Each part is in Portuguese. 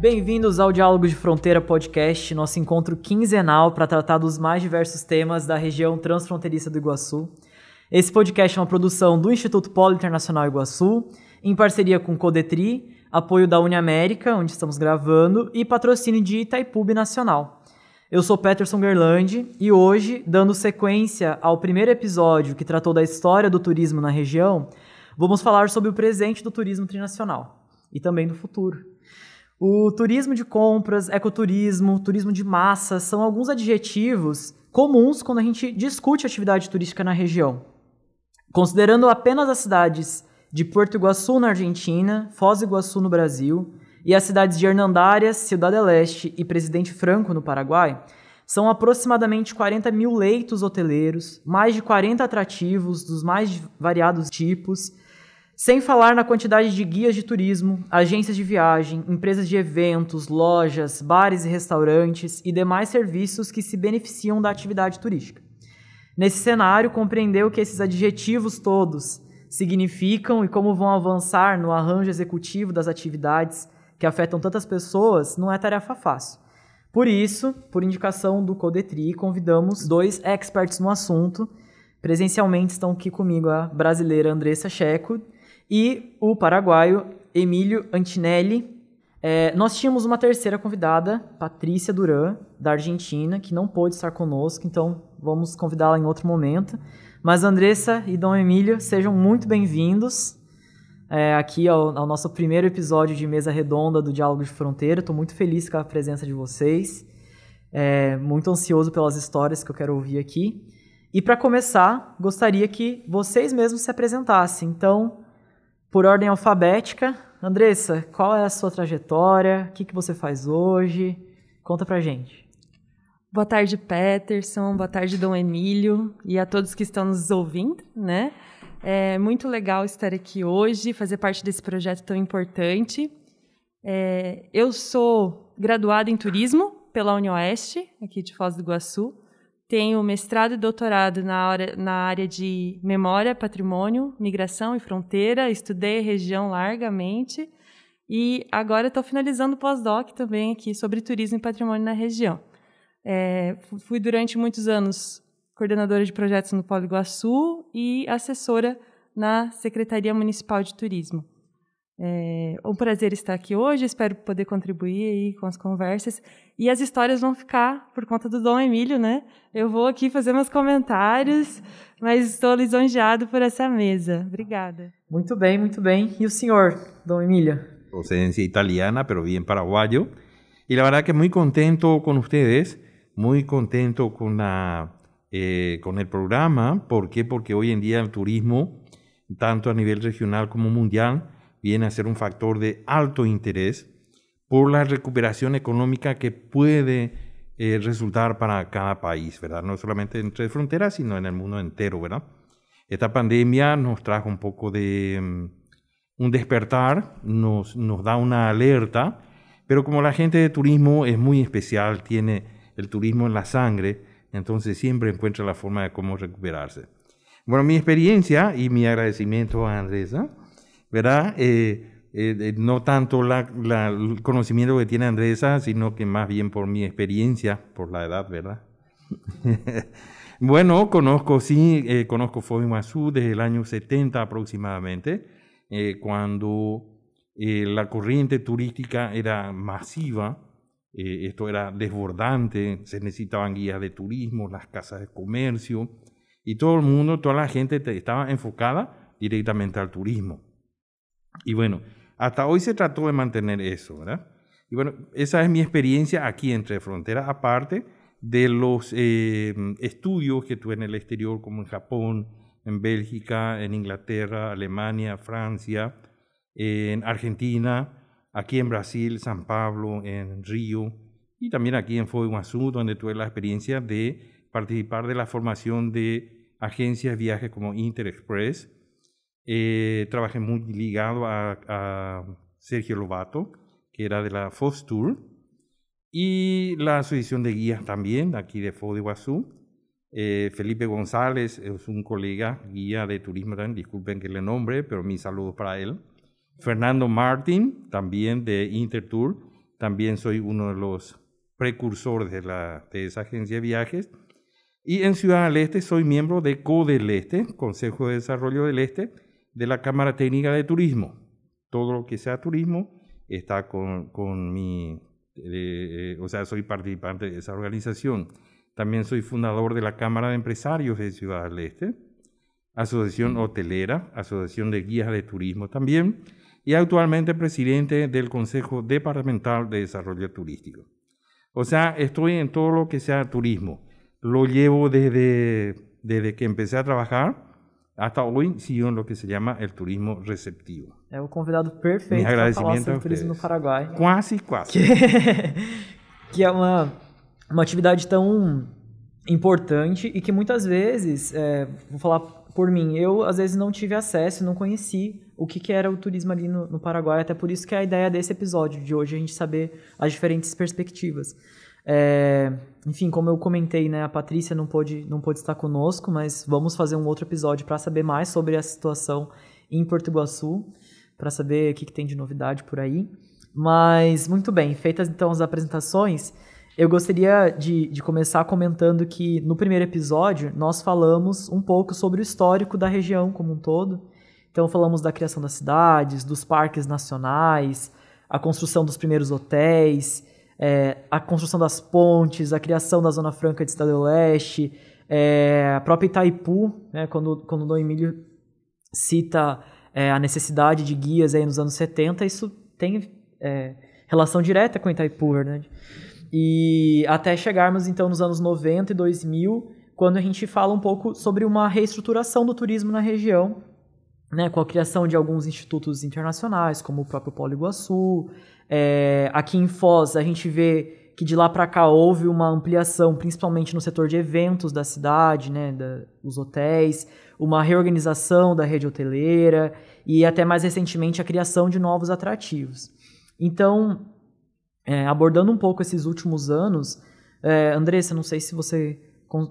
Bem-vindos ao Diálogo de Fronteira Podcast, nosso encontro quinzenal para tratar dos mais diversos temas da região transfronteiriça do Iguaçu. Esse podcast é uma produção do Instituto Polo Internacional Iguaçu, em parceria com Codetri, apoio da Uniamérica, onde estamos gravando, e patrocínio de Itaipu Nacional. Eu sou Peterson Gerlandi e hoje, dando sequência ao primeiro episódio que tratou da história do turismo na região, vamos falar sobre o presente do turismo trinacional e também do futuro. O turismo de compras, ecoturismo, turismo de massa são alguns adjetivos comuns quando a gente discute atividade turística na região. Considerando apenas as cidades de Porto Iguaçu, na Argentina, Foz do Iguaçu, no Brasil, e as cidades de Hernandárias, Cidade del Este e Presidente Franco, no Paraguai, são aproximadamente 40 mil leitos hoteleiros, mais de 40 atrativos dos mais variados tipos, sem falar na quantidade de guias de turismo, agências de viagem, empresas de eventos, lojas, bares e restaurantes e demais serviços que se beneficiam da atividade turística. Nesse cenário, compreender o que esses adjetivos todos significam e como vão avançar no arranjo executivo das atividades que afetam tantas pessoas não é tarefa fácil. Por isso, por indicação do Codetri, convidamos dois experts no assunto. Presencialmente estão aqui comigo a brasileira Andressa Checo e o paraguaio Emílio Antinelli. É, nós tínhamos uma terceira convidada, Patrícia Duran, da Argentina, que não pôde estar conosco, então vamos convidá-la em outro momento. Mas Andressa e Dom Emílio, sejam muito bem-vindos é, aqui ao, ao, nosso primeiro episódio de Mesa Redonda do Diálogo de Fronteira. Estou muito feliz com a presença de vocês, é, muito ansioso pelas histórias que eu quero ouvir aqui. E para começar, gostaria que vocês mesmos se apresentassem. Então, por ordem alfabética. Andressa, qual é a sua trajetória? O que, que você faz hoje? Conta pra gente. Boa tarde, Peterson. Boa tarde, Dom Emílio. E a todos que estão nos ouvindo, né? É muito legal estar aqui hoje, fazer parte desse projeto tão importante. É, eu sou graduada em turismo pela UniOeste, aqui de Foz do Iguaçu. Tenho mestrado e doutorado na área, na área de memória, patrimônio, migração e fronteira. Estudei a região largamente. E agora estou finalizando o pós-doc também aqui sobre turismo e patrimônio na região. É, fui durante muitos anos coordenadora de projetos no Polo Iguaçu e assessora na Secretaria Municipal de Turismo. É um prazer estar aqui hoje, espero poder contribuir aí com as conversas. E as histórias vão ficar por conta do Dom Emílio, né? Eu vou aqui fazer meus comentários, mas estou lisonjeado por essa mesa. Obrigada. Muito bem, muito bem. E o senhor, Dom Emílio? Procedencia italiana, pero bien paraguayo. Y la verdad que muy contento con ustedes, muy contento con, la, eh, con el programa. ¿Por qué? Porque hoy en día el turismo, tanto a nivel regional como mundial, viene a ser un factor de alto interés por la recuperación económica que puede eh, resultar para cada país, ¿verdad? No solamente entre fronteras, sino en el mundo entero, ¿verdad? Esta pandemia nos trajo un poco de um, un despertar, nos, nos da una alerta, pero como la gente de turismo es muy especial, tiene el turismo en la sangre, entonces siempre encuentra la forma de cómo recuperarse. Bueno, mi experiencia y mi agradecimiento a Andresa, ¿verdad? Eh, eh, no tanto el conocimiento que tiene Andresa, sino que más bien por mi experiencia, por la edad, ¿verdad? bueno, conozco, sí, eh, conozco Foz desde el año 70 aproximadamente, eh, cuando eh, la corriente turística era masiva, eh, esto era desbordante, se necesitaban guías de turismo, las casas de comercio, y todo el mundo, toda la gente estaba enfocada directamente al turismo. Y bueno, hasta hoy se trató de mantener eso, ¿verdad? Y bueno, esa es mi experiencia aquí entre fronteras, aparte de los eh, estudios que tuve en el exterior, como en Japón, en Bélgica, en Inglaterra, Alemania, Francia, en Argentina, aquí en Brasil, San Pablo, en Río, y también aquí en Foz donde tuve la experiencia de participar de la formación de agencias de viajes como Interexpress, eh, trabajé muy ligado a, a, Sergio Lobato, que era de la FOSTUR, y la Asociación de Guías también, aquí de Foz de. Eh, Felipe González es un colega, guía de turismo también, disculpen que le nombre, pero mis saludos para él. Fernando Martín, también de Intertour, también soy uno de los precursores de, la, de esa agencia de viajes. Y en Ciudad del Este soy miembro de CODEL Este, Consejo de Desarrollo del Este, de la Cámara Técnica de Turismo. Todo lo que sea turismo está con, con mi, eh, o sea, soy participante de esa organización. También soy fundador de la Cámara de Empresarios de Ciudad del Este, Asociación Hotelera, Asociación de Guías de Turismo también, y actualmente presidente del Consejo Departamental de Desarrollo Turístico. O sea, estoy en todo lo que sea turismo. Lo llevo desde, desde que empecé a trabajar hasta hoy, sigo en lo que se llama el turismo receptivo. É o convidado perfeito para falar sobre turismo no Paraguai. Quase, quase. Que, que é uma, uma atividade tão importante e que muitas vezes, é, vou falar por mim, eu às vezes não tive acesso, não conheci o que, que era o turismo ali no, no Paraguai, até por isso que é a ideia desse episódio de hoje, a gente saber as diferentes perspectivas. É, enfim, como eu comentei, né, a Patrícia não pôde, não pôde estar conosco, mas vamos fazer um outro episódio para saber mais sobre a situação em Porto Iguaçu, para saber o que, que tem de novidade por aí. Mas, muito bem, feitas então as apresentações, eu gostaria de, de começar comentando que no primeiro episódio nós falamos um pouco sobre o histórico da região como um todo então falamos da criação das cidades, dos parques nacionais, a construção dos primeiros hotéis, é, a construção das pontes, a criação da Zona Franca de Estado do Leste, é, a própria Itaipu, né, quando, quando o Dom Emílio cita é, a necessidade de guias aí nos anos 70, isso tem é, relação direta com Itaipu, verdade? E até chegarmos então nos anos 90 e 2000, quando a gente fala um pouco sobre uma reestruturação do turismo na região, né, com a criação de alguns institutos internacionais, como o próprio Polo Iguaçu. É, aqui em Foz, a gente vê que de lá para cá houve uma ampliação, principalmente no setor de eventos da cidade, né, da, os hotéis, uma reorganização da rede hoteleira e até mais recentemente a criação de novos atrativos. Então, é, abordando um pouco esses últimos anos, é, Andressa, não sei se você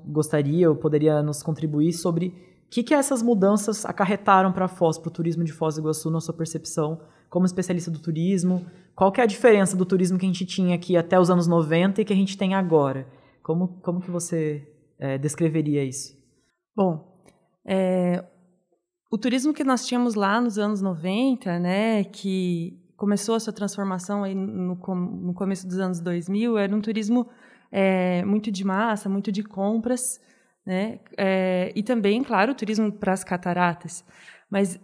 gostaria ou poderia nos contribuir sobre o que, que essas mudanças acarretaram para Foz, para o turismo de Foz do Iguaçu, na sua percepção, como especialista do turismo? Qual que é a diferença do turismo que a gente tinha aqui até os anos 90 e que a gente tem agora? Como, como que você é, descreveria isso? Bom, é, o turismo que nós tínhamos lá nos anos 90, né, que começou a sua transformação aí no, no começo dos anos 2000, era um turismo é, muito de massa, muito de compras, né? É, e também, claro, o turismo para as cataratas. Mas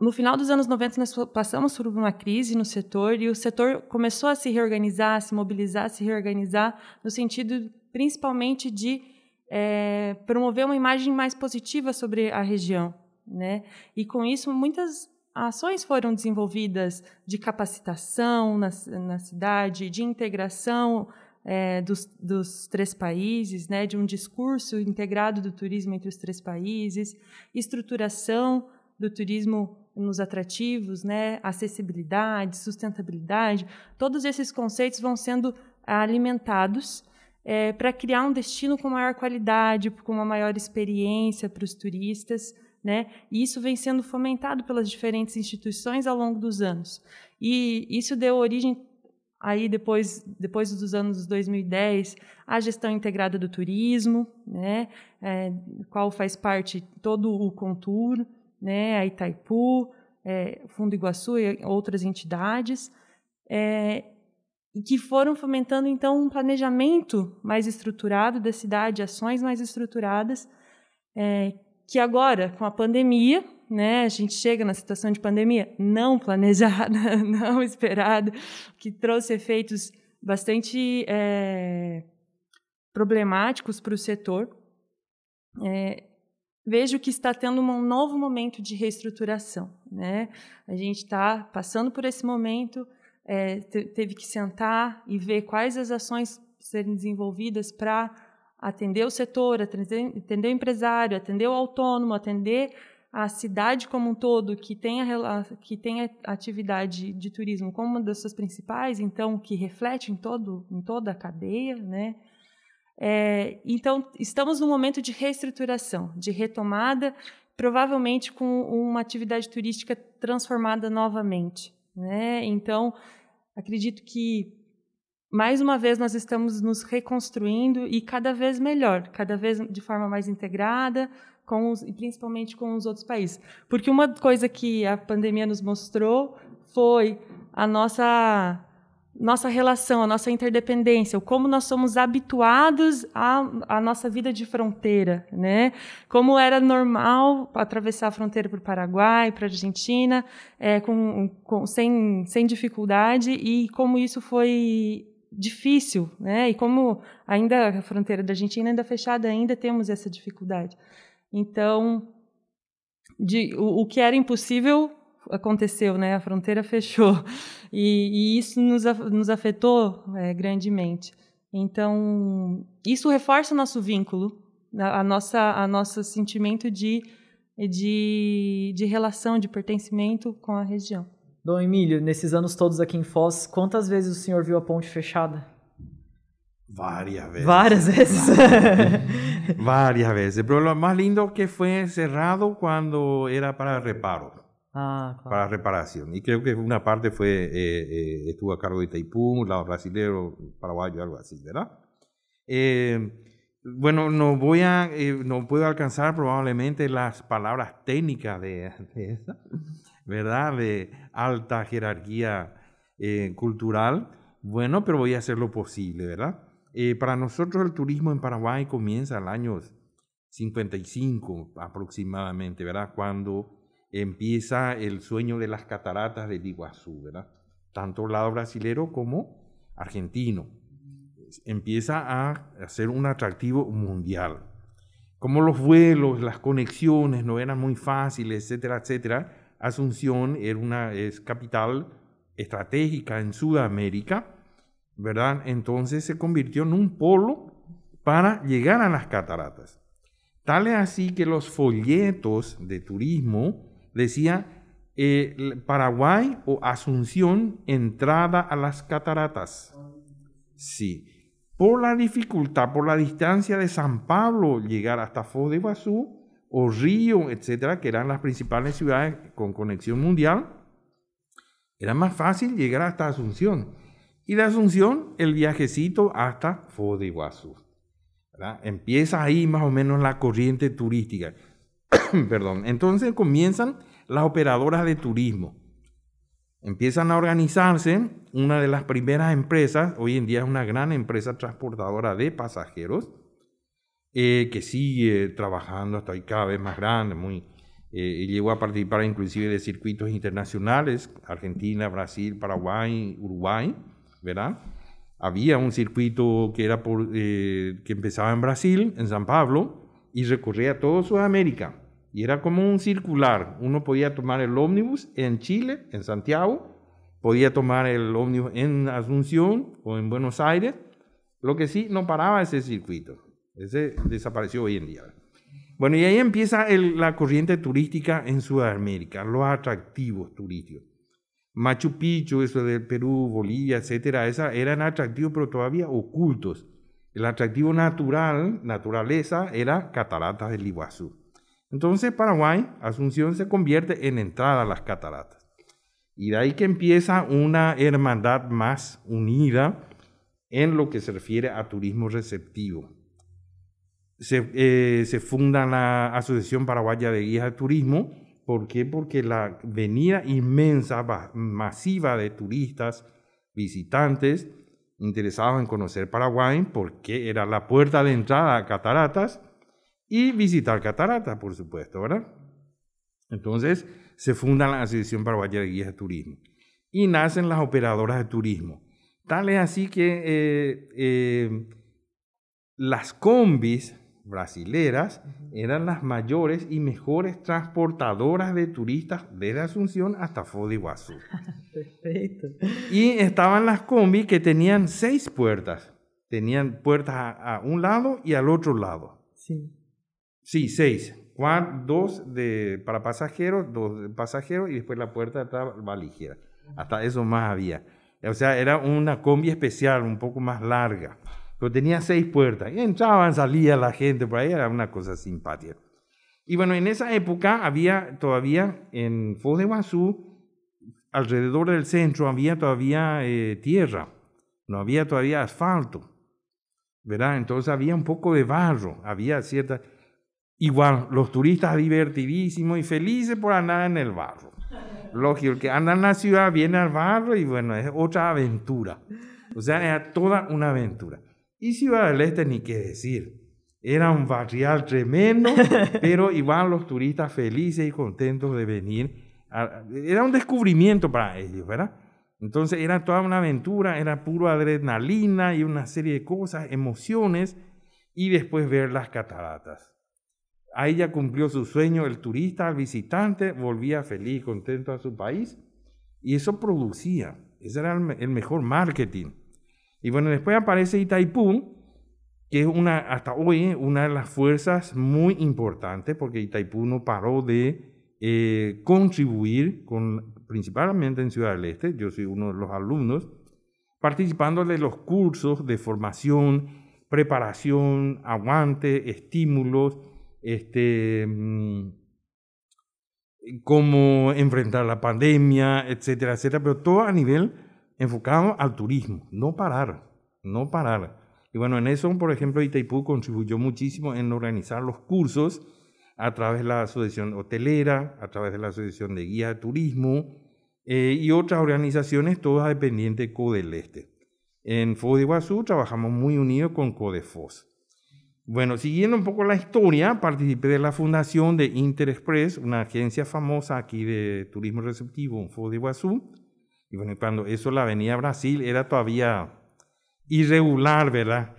no final dos anos 90 nós passamos por uma crise no setor e o setor começou a se reorganizar, a se mobilizar, a se reorganizar no sentido principalmente de é, promover uma imagem mais positiva sobre a região, né? E com isso muitas ações foram desenvolvidas de capacitação na, na cidade, de integração é, dos, dos, três países, né, de um discurso integrado do turismo entre os três países, estruturação do turismo nos atrativos, né, acessibilidade, sustentabilidade, todos esses conceitos vão sendo alimentados é, para criar um destino com maior qualidade, com uma maior experiência para os turistas, né? E isso vem sendo fomentado pelas diferentes instituições ao longo dos anos. E isso deu origem Aí, depois, depois dos anos 2010, a gestão integrada do turismo, né, é, qual faz parte todo o Contur, né, a Itaipu, é, Fundo Iguaçu e outras entidades, é, que foram fomentando, então, um planejamento mais estruturado da cidade, ações mais estruturadas, é, que agora, com a pandemia, né, a gente chega na situação de pandemia não planejada, não esperada, que trouxe efeitos bastante é, problemáticos para o setor. É, vejo que está tendo um novo momento de reestruturação. Né? A gente está passando por esse momento, é, teve que sentar e ver quais as ações serem desenvolvidas para atender o setor, atender, atender o empresário, atender o autônomo, atender a cidade como um todo, que tem a, que tem a atividade de turismo como uma das suas principais, então que reflete em, todo, em toda a cadeia, né? É, então, estamos num momento de reestruturação, de retomada, provavelmente com uma atividade turística transformada novamente. Né? Então, acredito que mais uma vez nós estamos nos reconstruindo e cada vez melhor, cada vez de forma mais integrada, com os, e principalmente com os outros países. Porque uma coisa que a pandemia nos mostrou foi a nossa nossa relação, a nossa interdependência, o como nós somos habituados à, à nossa vida de fronteira, né? Como era normal atravessar a fronteira para o Paraguai, para a Argentina, é, com, com, sem, sem dificuldade, e como isso foi difícil, né? E como ainda a fronteira da Argentina ainda fechada, ainda temos essa dificuldade. Então, de, o, o que era impossível aconteceu, né? A fronteira fechou e, e isso nos, nos afetou é, grandemente. Então, isso reforça o nosso vínculo, a, a nossa, a nosso sentimento de, de, de relação, de pertencimento com a região. Dom Emílio, nesses anos todos aqui em Foz, quantas vezes o senhor viu a ponte fechada? Varias veces. Varias veces. Varias veces. Pero lo más lindo que fue cerrado cuando era para reparo. Ah, claro. Para reparación. Y creo que una parte fue, eh, eh, estuvo a cargo de Itaipú, lado brasileño, paraguayo, algo así, ¿verdad? Eh, bueno, no voy a, no puedo alcanzar probablemente las palabras técnicas de, de esa, ¿verdad? De alta jerarquía cultural. Bueno, pero voy a hacer lo posible, ¿verdad? Eh, para nosotros el turismo en Paraguay comienza en el año 55 aproximadamente, ¿verdad? Cuando empieza el sueño de las cataratas del Iguazú, ¿verdad? Tanto lado brasilero como argentino. Empieza a ser un atractivo mundial. Como los vuelos, las conexiones no eran muy fáciles, etcétera, etcétera, Asunción era una es capital estratégica en Sudamérica, Entonces se convirtió en un polo para llegar a las cataratas. Tal es así que los folletos de turismo decía eh, Paraguay o Asunción, entrada a las cataratas. Sí. Por la dificultad, por la distancia de San Pablo llegar hasta Foz de Iguazú o Río, etcétera, que eran las principales ciudades con conexión mundial, era más fácil llegar hasta Asunción. Y de Asunción, el viajecito hasta Foz de. Empieza ahí más o menos la corriente turística. Perdón. Entonces comienzan las operadoras de turismo. Empiezan a organizarse. Una de las primeras empresas, hoy en día es una gran empresa transportadora de pasajeros, eh, que sigue trabajando hasta hoy cada vez más grande, muy, eh, llegó a participar inclusive de circuitos internacionales, Argentina, Brasil, Paraguay, Uruguay, ¿verdad? Había un circuito que, era eh, que empezaba en Brasil, en San Pablo, y recorría toda Sudamérica. Y era como un circular. Uno podía tomar el ómnibus en Chile, en Santiago, podía tomar el ómnibus en Asunción o en Buenos Aires. Lo que sí, no paraba ese circuito. Ese desapareció hoy en día. Bueno, y ahí empieza la corriente turística en Sudamérica, los atractivos turísticos. Machu Picchu, eso del Perú, Bolivia, etcétera, esa eran atractivos, pero todavía ocultos. El atractivo natural, naturaleza, era cataratas del Iguazú. Entonces Paraguay, Asunción se convierte en entrada a las cataratas. Y de ahí que empieza una hermandad más unida en lo que se refiere a turismo receptivo. Se, eh, se funda la Asociación Paraguaya de Guías de Turismo. ¿Por qué? Porque la venida inmensa, masiva de turistas, visitantes, interesados en conocer Paraguay, porque era la puerta de entrada a cataratas, y visitar cataratas, por supuesto, ¿verdad? Entonces se funda la Asociación Paraguaya de Guías de Turismo y nacen las operadoras de turismo. Tal es así que eh, eh, las combis brasileras eran las mayores y mejores transportadoras de turistas desde Asunción hasta Foz de Iguazú. Perfeito. Y estaban las combis que tenían seis puertas. Tenían puertas a, a un lado y al otro lado. Sim. Sí, seis. Cuatro, dos de, para pasajeros, dos de pasajeros y después la puerta de atrás va ligera. Hasta eso más había. O sea, era una combi especial, un poco más larga. Pero tenía seis puertas. Y entraban, salía la gente por ahí, era una cosa simpática. Y bueno, en esa época había todavía en Foz de Iguazú, alrededor del centro, había todavía eh, tierra. no había todavía asfalto, ¿verdad? Entonces había un poco de barro, había cierta... Igual, los turistas divertidísimos y felices por andar en el barro. Lógico, el que anda en la ciudad viene al barro y bueno, es otra aventura. O sea, era toda una aventura. Y Ciudad del Este, ni qué decir. Era un barrial tremendo, pero igual los turistas felices y contentos de venir. era un descubrimiento para ellos, ¿verdad? Entonces era toda una aventura, era puro adrenalina y una serie de cosas, emociones, y después ver las cataratas. Ahí ya cumplió su sueño el turista, el visitante, volvía feliz, contento a su país y eso producía, ese era el, mejor marketing. Y bueno, después aparece Itaipú, que es una, hasta hoy una de las fuerzas muy importantes, porque Itaipú no paró de eh, contribuir, con, principalmente en Ciudad del Este, yo soy uno de los alumnos, participando de los cursos de formación, preparación, aguante, estímulos, este, mm, cómo enfrentar la pandemia, etcétera, etcétera, pero todo a nivel enfocado al turismo, no parar, no parar. Y bueno, en eso, por ejemplo, Itaipú contribuyó muchísimo en organizar los cursos a través de la Asociación Hotelera, a través de la Asociación de Guía de Turismo eh, y otras organizaciones, todas dependientes de CODEL Este. En FOS de Iguazú trabajamos muy unidos con CODEFOS. Bueno, siguiendo un poco la historia, participé de la fundación de Interexpress, una agencia famosa aquí de turismo receptivo en Foz de Iguazú. Y bueno, cuando eso la avenida Brasil era todavía irregular, ¿verdad?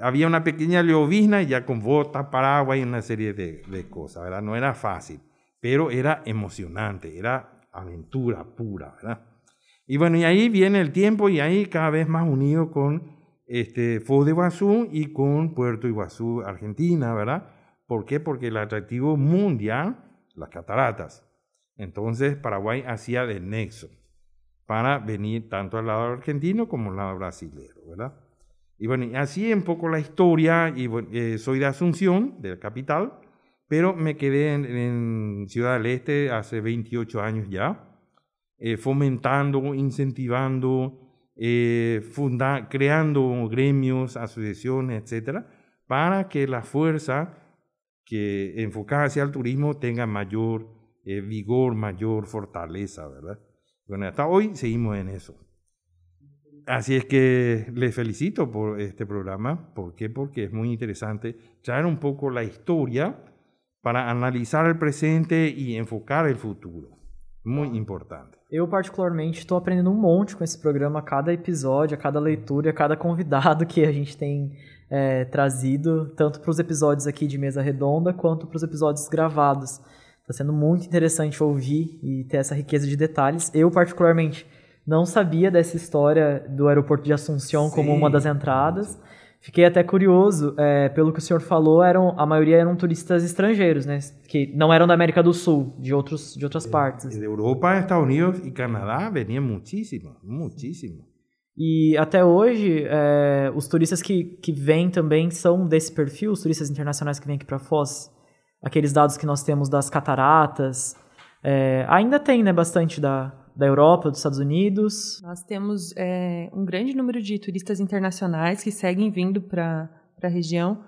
Había una pequeña llovizna y ya con bota, paraguas y una serie de, de cosas, ¿verdad? No era fácil, pero era emocionante, era aventura pura, ¿verdad? Y bueno, y ahí viene el tiempo y ahí cada vez más unido con este, Foz de Iguazú y con Puerto Iguazú, Argentina, ¿verdad? ¿Por qué? Porque el atractivo mundial, las cataratas. Entonces Paraguay hacía de nexo para venir tanto al lado argentino como al lado brasileño, ¿verdad? Y bueno, así un poco la historia, y eh, soy de Asunción, de la capital, pero me quedé en, Ciudad del Este hace 28 años ya, eh, fomentando, incentivando, eh, creando gremios, asociaciones, etcétera, para que la fuerza que enfocada hacia el turismo tenga mayor eh, vigor, mayor fortaleza, ¿verdad? Bueno, hasta hoy seguimos en eso. Así es que les felicito por este programa. ¿Por qué? Porque es muy interesante traer un poco la historia para analisar el presente y enfocar el futuro. Muito importante. Eu, particularmente, estou aprendendo um monte com esse programa a cada episódio, a cada leitura, a cada convidado que a gente tem é, trazido, tanto para os episódios aqui de mesa redonda, quanto para os episódios gravados. Está sendo muito interessante ouvir e ter essa riqueza de detalhes. Eu, particularmente, não sabia dessa história do aeroporto de Assunção Sim. como uma das entradas. Fiquei até curioso, é, pelo que o senhor falou, eram, a maioria eram turistas estrangeiros, né? Que não eram da América do Sul, de, outros, de outras partes. De Europa, Estados Unidos e Canadá veniam muitíssimo, muitíssimo. E até hoje, é, os turistas que, que vêm também são desse perfil, os turistas internacionais que vêm aqui para Foz, aqueles dados que nós temos das cataratas, é, ainda tem né, bastante da, da Europa, dos Estados Unidos. Nós temos é, um grande número de turistas internacionais que seguem vindo para a região.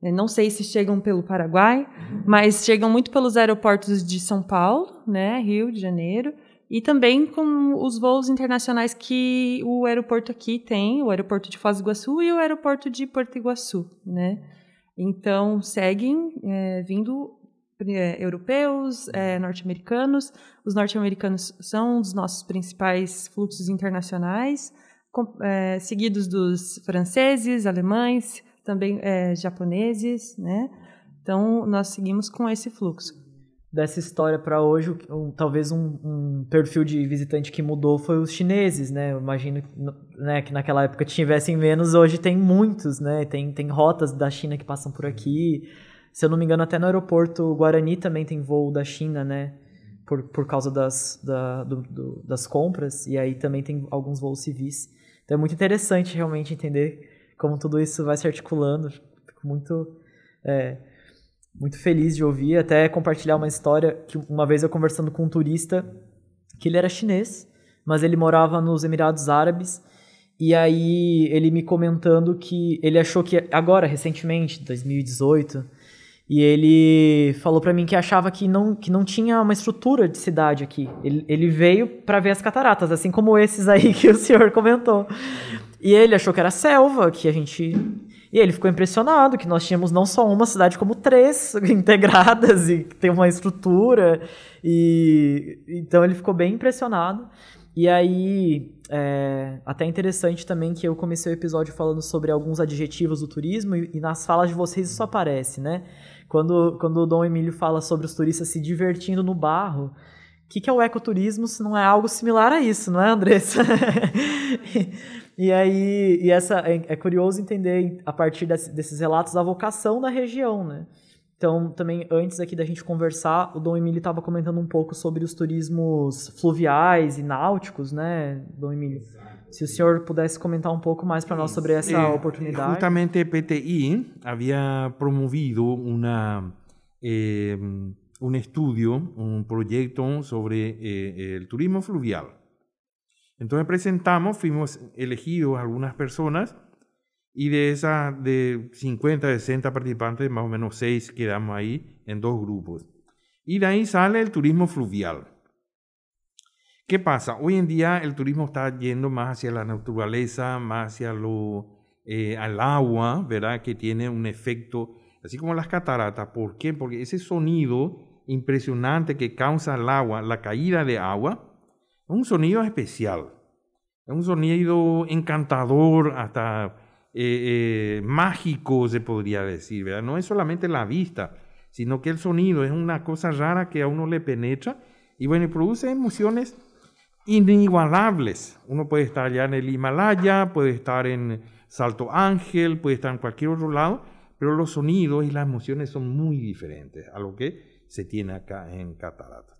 Não sei se chegam pelo Paraguai, uhum. mas chegam muito pelos aeroportos de São Paulo, né, Rio de Janeiro, e também com os voos internacionais que o aeroporto aqui tem, o aeroporto de Foz do Iguaçu e o aeroporto de Porto Iguaçu, né? Então seguem é, vindo é, europeus, é, norte-americanos. Os norte-americanos são um dos nossos principais fluxos internacionais, com, é, seguidos dos franceses, alemães, também é, japoneses, né? Então, nós seguimos com esse fluxo. Dessa história para hoje, um, talvez um, um, perfil de visitante que mudou foi os chineses, né? Eu imagino né, que naquela época tivessem menos, hoje tem muitos, né? Tem, tem rotas da China que passam por aqui. Se eu não me engano, até no aeroporto Guarani também tem voo da China, né? Por, por causa das, da, do, do, das compras. E aí também tem alguns voos civis. Então é muito interessante realmente entender como tudo isso vai se articulando. Fico muito, é, muito feliz de ouvir. Até compartilhar uma história que uma vez eu conversando com um turista, que ele era chinês, mas ele morava nos Emirados Árabes. E aí ele me comentando que ele achou que agora recentemente, 2018, e ele falou para mim que achava que não, que não tinha uma estrutura de cidade aqui. Ele, ele veio para ver as cataratas, assim como esses aí que o senhor comentou. E ele achou que era selva, que a gente. E ele ficou impressionado que nós tínhamos não só uma cidade, como três integradas e tem uma estrutura. E então ele ficou bem impressionado. E aí, é, até interessante também que eu comecei o episódio falando sobre alguns adjetivos do turismo e, e nas falas de vocês isso aparece, né? Quando, quando o Dom Emílio fala sobre os turistas se divertindo no barro, o que, que é o ecoturismo se não é algo similar a isso, não é, Andressa? e aí, e essa, é, é, curioso entender, a partir desse, desses relatos, a vocação da região, né? Então, também, antes aqui da gente conversar, o Dom Emílio estava comentando um pouco sobre os turismos fluviais e náuticos, né, Dom Emílio? Se o senhor pudesse comentar um pouco mais para nós sobre essa eh, oportunidade. Justamente PTI había promovido una, eh, un estudio, un proyecto sobre eh, el turismo fluvial. Entonces presentamos, fuimos elegidos algunas personas y de esas de 50, 60 participantes, más o menos 6 quedamos ahí en dos grupos. Y de ahí sale el turismo fluvial. ¿Qué pasa? Hoy en día el turismo está yendo más hacia la naturaleza, más hacia lo, eh, al agua, ¿verdad? Que tiene un efecto, así como las cataratas. ¿Por qué? Porque ese sonido impresionante que causa el agua, la caída de agua, un sonido especial. Es un sonido encantador, hasta eh, eh, mágico, se podría decir. No es solamente la vista, sino que el sonido es una cosa rara que a uno le penetra y bueno, produce emociones inigualables. Uno puede estar allá en el Himalaya, puede estar en Salto Ángel, puede estar en cualquier otro lado, pero los sonidos y las emociones son muy diferentes a lo que se tiene acá en Cataratas.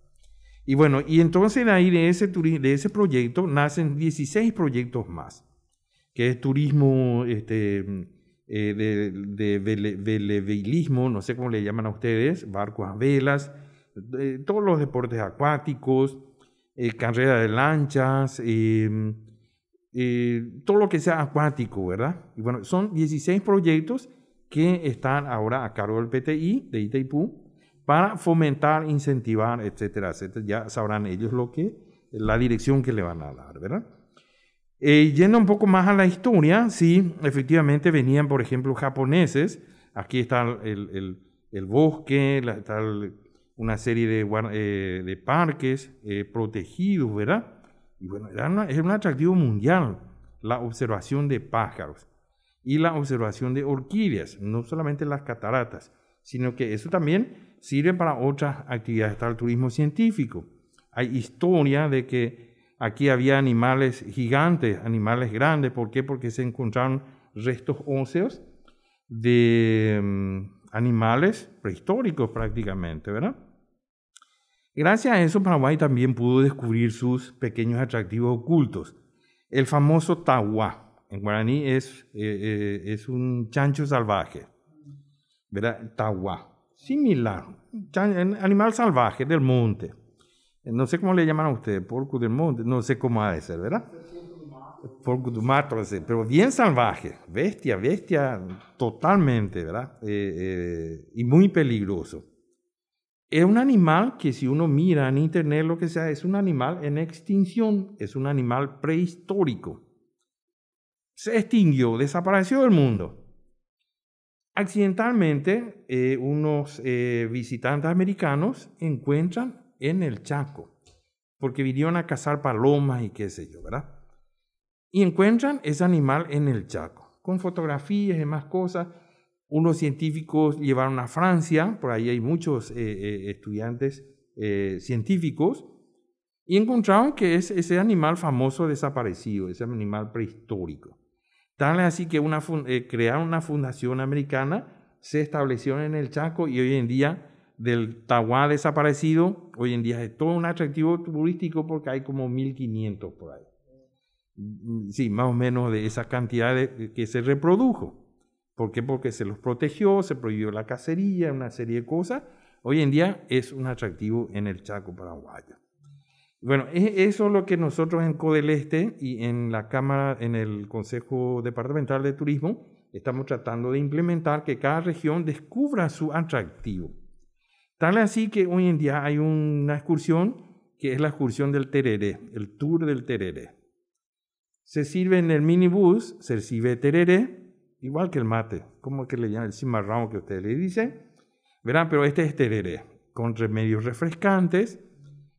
Y bueno, y entonces de ahí de ese, de ese proyecto nacen 16 proyectos más, que es turismo este, eh, de, de no sé cómo le llaman a ustedes, barcos a velas, todos los deportes acuáticos, eh, carrera de lanchas, em, eh, todo lo que sea acuático, ¿verdad? Y bueno, son 16 proyectos que están ahora a cargo del PTI de Itaipú para fomentar, incentivar, etcétera, etcétera. Ya sabrán ellos lo que, la dirección que le van a dar, ¿verdad? Eh, yendo un poco más a la historia, sí, efectivamente venían, por ejemplo, japoneses. Aquí está el, el, el bosque, está el, una serie de, eh, de parques eh, protegidos, ¿verdad? Y bueno, es un atractivo mundial la observación de pájaros y la observación de orquídeas, no solamente las cataratas, sino que eso también sirve para otras actividades, está el turismo científico. Hay historia de que aquí había animales gigantes, animales grandes, ¿por qué? Porque se encontraron restos óseos de mm, animales prehistóricos prácticamente, ¿verdad? Gracias a eso, Paraguay también pudo descubrir sus pequeños atractivos ocultos. El famoso tahuá, en guaraní es, eh, eh, es un chancho salvaje, ¿verdad? Tahuá, similar, animal salvaje del monte. No sé cómo le llaman a ustedes, porco del monte, no sé cómo ha de ser, ¿verdad? Porco del mato, pero bien salvaje, bestia, bestia totalmente, ¿verdad? Eh, y muy peligroso es un animal que si uno mira en internet lo que sea, es un animal en extinción, es un animal prehistórico. Se extinguió, desapareció del mundo. Accidentalmente, eh, unos eh, visitantes americanos encuentran en el Chaco, porque vinieron a cazar palomas y qué sé yo, ¿verdad? Y encuentran ese animal en el Chaco, con fotografías y más cosas unos científicos llevaron a Francia, por ahí hay muchos eh, estudiantes científicos, y encontraron que es ese animal famoso desaparecido, ese animal prehistórico. Tal así que una, crearon una fundación americana, se estableció en el Chaco y hoy en día del Tahuá desaparecido, hoy en día es todo un atractivo turístico porque hay como 1500 por ahí. Mm, sí, más o menos de esa cantidad que se reprodujo. ¿Por qué? Porque se los protegió, se prohibió la cacería, una serie de cosas. Hoy en día es un atractivo en el Chaco paraguayo. Bueno, e- eso es lo que nosotros en Codeleste y en la Cámara, en el Consejo Departamental de Turismo, estamos tratando de implementar que cada región descubra su atractivo. Tal así que hoy en día hay una excursión que es la excursión del tereré, el tour del tereré. Se sirve en el minibús, se sirve tereré, igual que el mate, como que le llaman el cimarrón que ustedes le dicen, verán, pero este es tereré, con remedios refrescantes,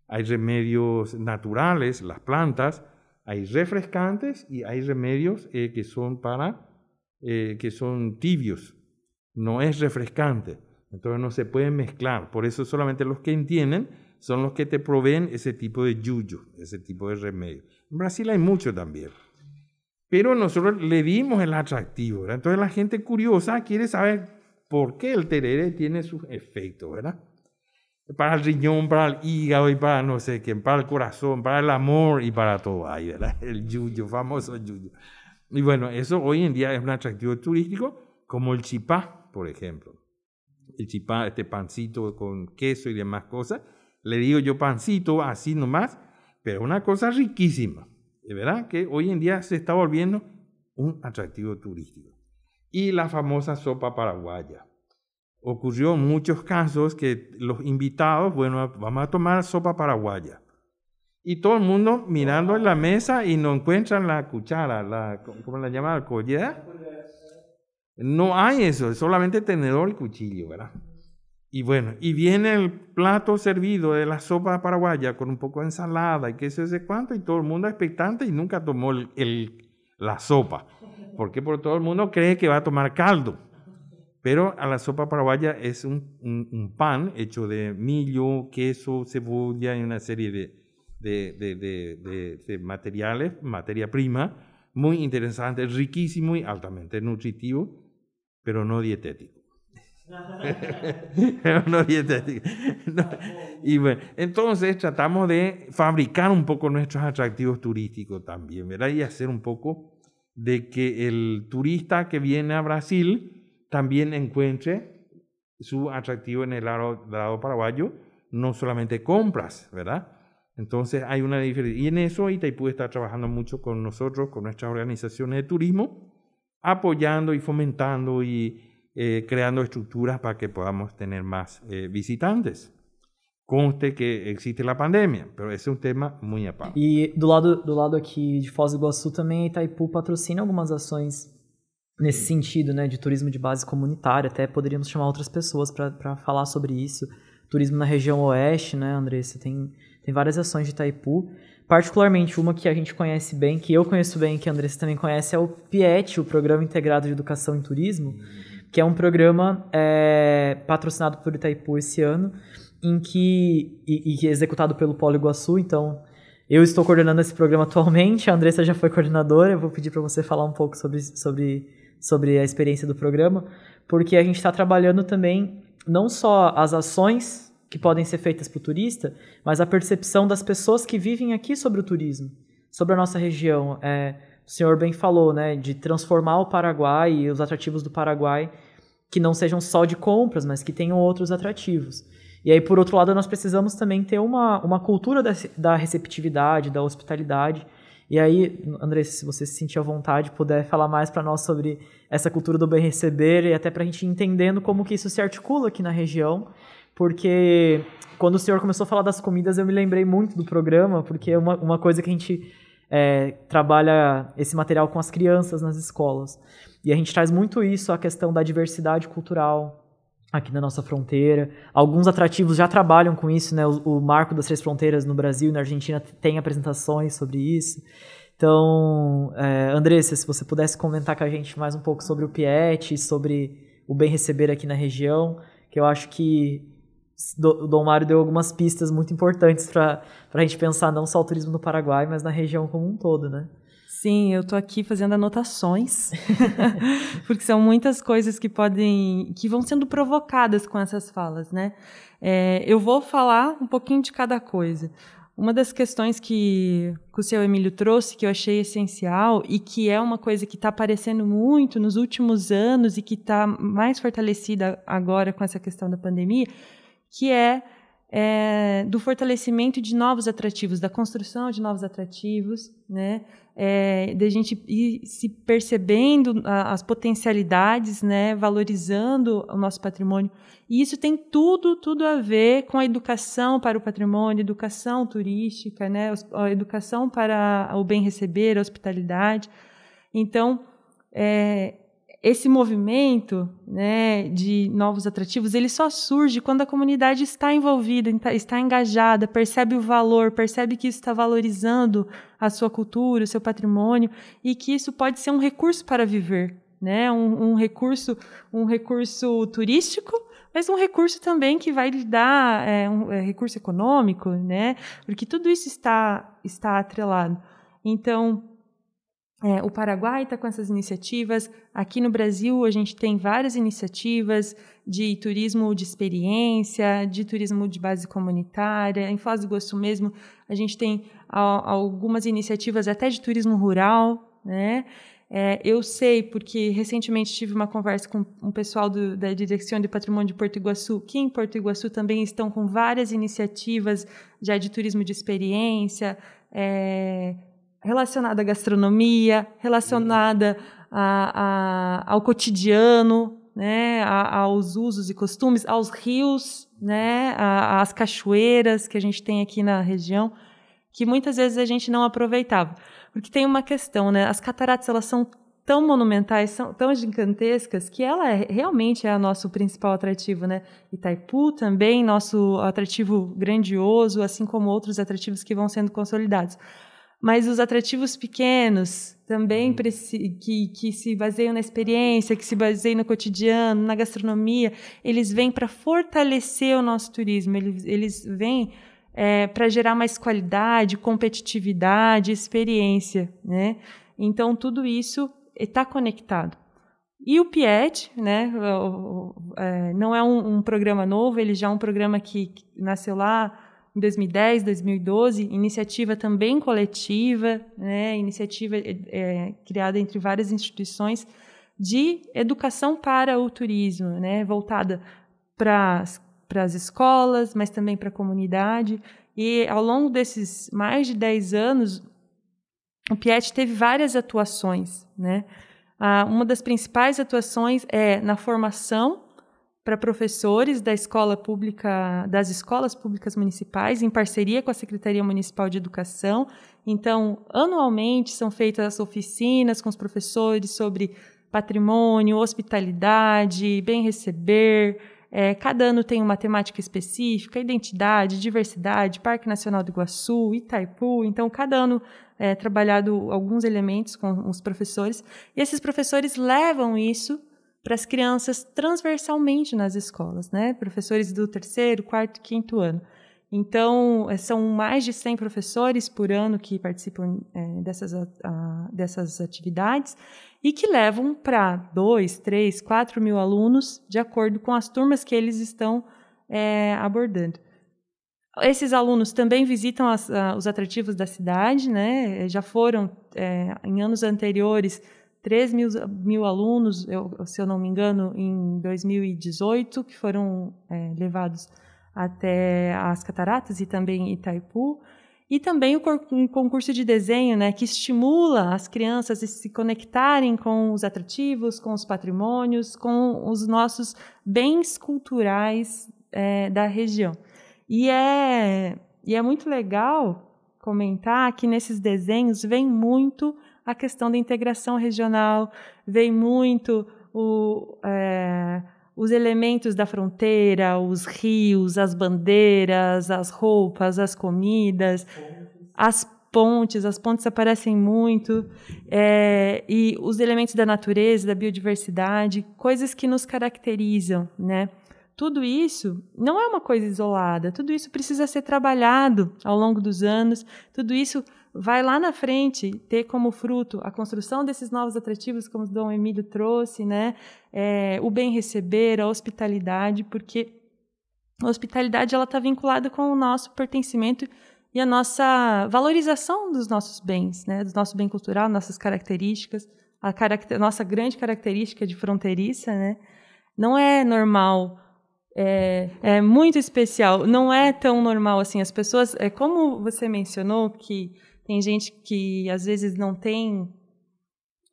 hay remedios naturales, las plantas, hay refrescantes y hay remedios eh, que son para, eh, que son tibios, no es refrescante, entonces no se pueden mezclar, por eso solamente los que entienden son los que te proveen ese tipo de yuyo, ese tipo de remedio. En Brasil hay mucho también. Pero nosotros le dimos el atractivo, ¿verdad? Entonces la gente curiosa quiere saber por qué el tereré tiene sus efectos, ¿verdad? Para el riñón, para el hígado y para no sé quién, para el corazón, para el amor y para todo ahí, ¿verdad? El yuyo, famoso yuyo. Y bueno, eso hoy en día es un atractivo turístico, como el chipá, por ejemplo. El chipá, este pancito con queso y demás cosas. Le digo yo pancito así nomás, pero una cosa riquísima. De verdad que hoy en día se está volviendo un atractivo turístico. Y la famosa sopa paraguaya. Ocurrió en muchos casos que los invitados, bueno, vamos a tomar sopa paraguaya. Y todo el mundo mirando en la mesa y no encuentran la cuchara, la, ¿cómo la llaman? ¿La collera? No hay eso, es solamente tenedor y cuchillo, ¿verdad? Y bueno, y viene el plato servido de la sopa paraguaya con un poco de ensalada y qué sé yo cuánto, y todo el mundo expectante y nunca tomó el, el, la sopa. Porque por todo el mundo cree que va a tomar caldo. Pero a la sopa paraguaya es un, un, un pan hecho de millo, queso, cebolla y una serie de, de, de, de, materiales, materia prima, muy interesante, riquísimo y altamente nutritivo, pero no dietético. no dietético. No. Y bueno, entonces tratamos de fabricar un poco nuestros atractivos turísticos también, ¿verdad? Y hacer un poco de que el turista que viene a Brasil también encuentre su atractivo en el lado, paraguayo, no solamente compras, ¿verdad? Entonces hay una diferencia. Y en eso Itaipú está trabajando mucho con nosotros, con nuestras organizaciones de turismo, apoyando y fomentando y eh, creando estructuras para que podamos tener más eh, visitantes. Conste que existe la pandemia, pero esse é um tema muito aparte. E do lado, do lado aqui de Foz do Iguaçu também a Itaipu patrocina algumas ações nesse sentido, né, de turismo de base comunitária. Até poderíamos chamar outras pessoas para falar sobre isso. Turismo na região oeste, né, Andressa? Tem, tem várias ações de Itaipu. Particularmente uma que a gente conhece bem, que eu conheço bem, que a Andressa também conhece, é o PIET, o Programa Integrado de Educação em Turismo, que é um programa é, patrocinado por Itaipu esse ano, em que e, e executado pelo Polo Iguaçu, então eu estou coordenando esse programa atualmente, a Andressa já foi coordenadora, eu vou pedir para você falar um pouco sobre, sobre, sobre a experiência do programa, porque a gente está trabalhando também não só as ações que podem ser feitas para o turista, mas a percepção das pessoas que vivem aqui sobre o turismo, sobre a nossa região. É, o senhor bem falou, né, de transformar o Paraguai e os atrativos do Paraguai que não sejam só de compras, mas que tenham outros atrativos. E aí, por outro lado, nós precisamos também ter uma, uma cultura da, da receptividade, da hospitalidade. E aí, André, se você se sentir à vontade, puder falar mais para nós sobre essa cultura do bem receber e até para a gente entendendo como que isso se articula aqui na região, porque quando o senhor começou a falar das comidas, eu me lembrei muito do programa, porque é uma, uma coisa que a gente é, trabalha esse material com as crianças nas escolas. E a gente traz muito isso, a questão da diversidade cultural, aqui na nossa fronteira. Alguns atrativos já trabalham com isso, né? O, o, Marco das Três Fronteiras no Brasil e na Argentina tem apresentações sobre isso. Então, é, Andressa, se você pudesse comentar com a gente mais um pouco sobre o Piet, sobre o bem receber aqui na região, que eu acho que o Dom Mário deu algumas pistas muito importantes para a gente pensar não só o turismo no Paraguai, mas na região como um todo, né? Sim, eu estou aqui fazendo anotações, porque são muitas coisas que podem, que vão sendo provocadas com essas falas, né? É, eu vou falar um pouquinho de cada coisa. Uma das questões que, que o seu Emílio trouxe, que eu achei essencial e que é uma coisa que está aparecendo muito nos últimos anos e que está mais fortalecida agora com essa questão da pandemia, que é, é, do fortalecimento de novos atrativos, da construção de novos atrativos, né? É, de a gente ir se percebendo as potencialidades, né? Valorizando o nosso patrimônio. E isso tem tudo, tudo a ver com a educação para o patrimônio, educação turística, né? A educação para o bem receber, a hospitalidade. Então, é, esse movimento né, de novos atrativos ele só surge quando a comunidade está envolvida, está engajada, percebe o valor, percebe que isso está valorizando a sua cultura, o seu patrimônio e que isso pode ser um recurso para viver, né? um, um recurso, um recurso turístico, mas um recurso também que vai lhe dar é, um é, recurso econômico, né? Porque tudo isso está está atrelado. Então é, o Paraguai está com essas iniciativas. Aqui no Brasil, a gente tem várias iniciativas de turismo de experiência, de turismo de base comunitária. Em Foz do Iguaçu mesmo, a gente tem algumas iniciativas até de turismo rural. Né? É, eu sei, porque recentemente tive uma conversa com um pessoal do, da Direção de Patrimônio de Porto Iguaçu, que em Porto Iguaçu também estão com várias iniciativas já de turismo de experiência. É, relacionada à gastronomia, relacionada a, a, ao cotidiano, né, a, aos usos e costumes, aos rios, né, às cachoeiras que a gente tem aqui na região, que muitas vezes a gente não aproveitava. Porque tem uma questão, né, as cataratas elas são tão monumentais, são tão gigantescas, que ela é, realmente é o nosso principal atrativo, né? Itaipu também, nosso atrativo grandioso, assim como outros atrativos que vão sendo consolidados mas os atrativos pequenos também uhum. que, que se baseiam na experiência, que se baseiam no cotidiano, na gastronomia, eles vêm para fortalecer o nosso turismo, eles, eles vêm é, para gerar mais qualidade, competitividade, experiência. Né? Então, tudo isso está conectado. E o PIET, né, é, não é um, um, programa novo, ele já é um programa que, que nasceu lá em 2010, 2012, iniciativa também coletiva, né, iniciativa é, criada entre várias instituições de educação para o turismo, né, voltada para as escolas, mas também para a comunidade. E ao longo desses mais de 10 anos, o Piet teve várias atuações. Né? Ah, uma das principais atuações é na formação para professores da escola pública, das escolas públicas municipais, em parceria com a Secretaria Municipal de Educação. Então, anualmente são feitas oficinas com os professores sobre patrimônio, hospitalidade, bem receber. É, cada ano tem uma temática específica, identidade, diversidade, Parque Nacional do Iguaçu, Itaipu. Então, cada ano é trabalhado alguns elementos com os professores. E esses professores levam isso para as crianças transversalmente nas escolas, né? Professores do terceiro, quarto, quinto ano. Então, eh, são mais de 100 professores por ano que participam é, dessas, a, dessas atividades e que levam para 2, 3, 4 mil alunos, de acordo com as turmas que eles estão é, abordando. Esses alunos também visitam as, a, os atrativos da cidade, né? já foram, é, em anos anteriores, 3 mil, mil alunos, eu, se eu não me engano, em 2018, que foram é, levados até as cataratas e também Itaipu. E também um concurso de desenho, né, que estimula as crianças a se conectarem com os atrativos, com os patrimônios, com os nossos bens culturais é, da região. E é, e é muito legal comentar que nesses desenhos vem muito a questão da integração regional, vem muito o, é, os elementos da fronteira, os rios, as bandeiras, as roupas, as comidas, as pontes, as pontes aparecem muito, é, e os elementos da natureza, da biodiversidade, coisas que nos caracterizam, né? Tudo isso não é uma coisa isolada, tudo isso precisa ser trabalhado ao longo dos anos, tudo isso vai lá na frente ter como fruto a construção desses novos atrativos, como o Dom Emílio trouxe, né? É, o bem receber, a hospitalidade, porque a hospitalidade ela está vinculada com o nosso pertencimento e a nossa valorização dos nossos bens, né? Do nosso bem cultural, nossas características, a caracter, nossa grande característica de fronteiriça, né? Não é normal é, é muito especial. Não é tão normal assim. As pessoas, é como você mencionou que tem gente que às vezes não tem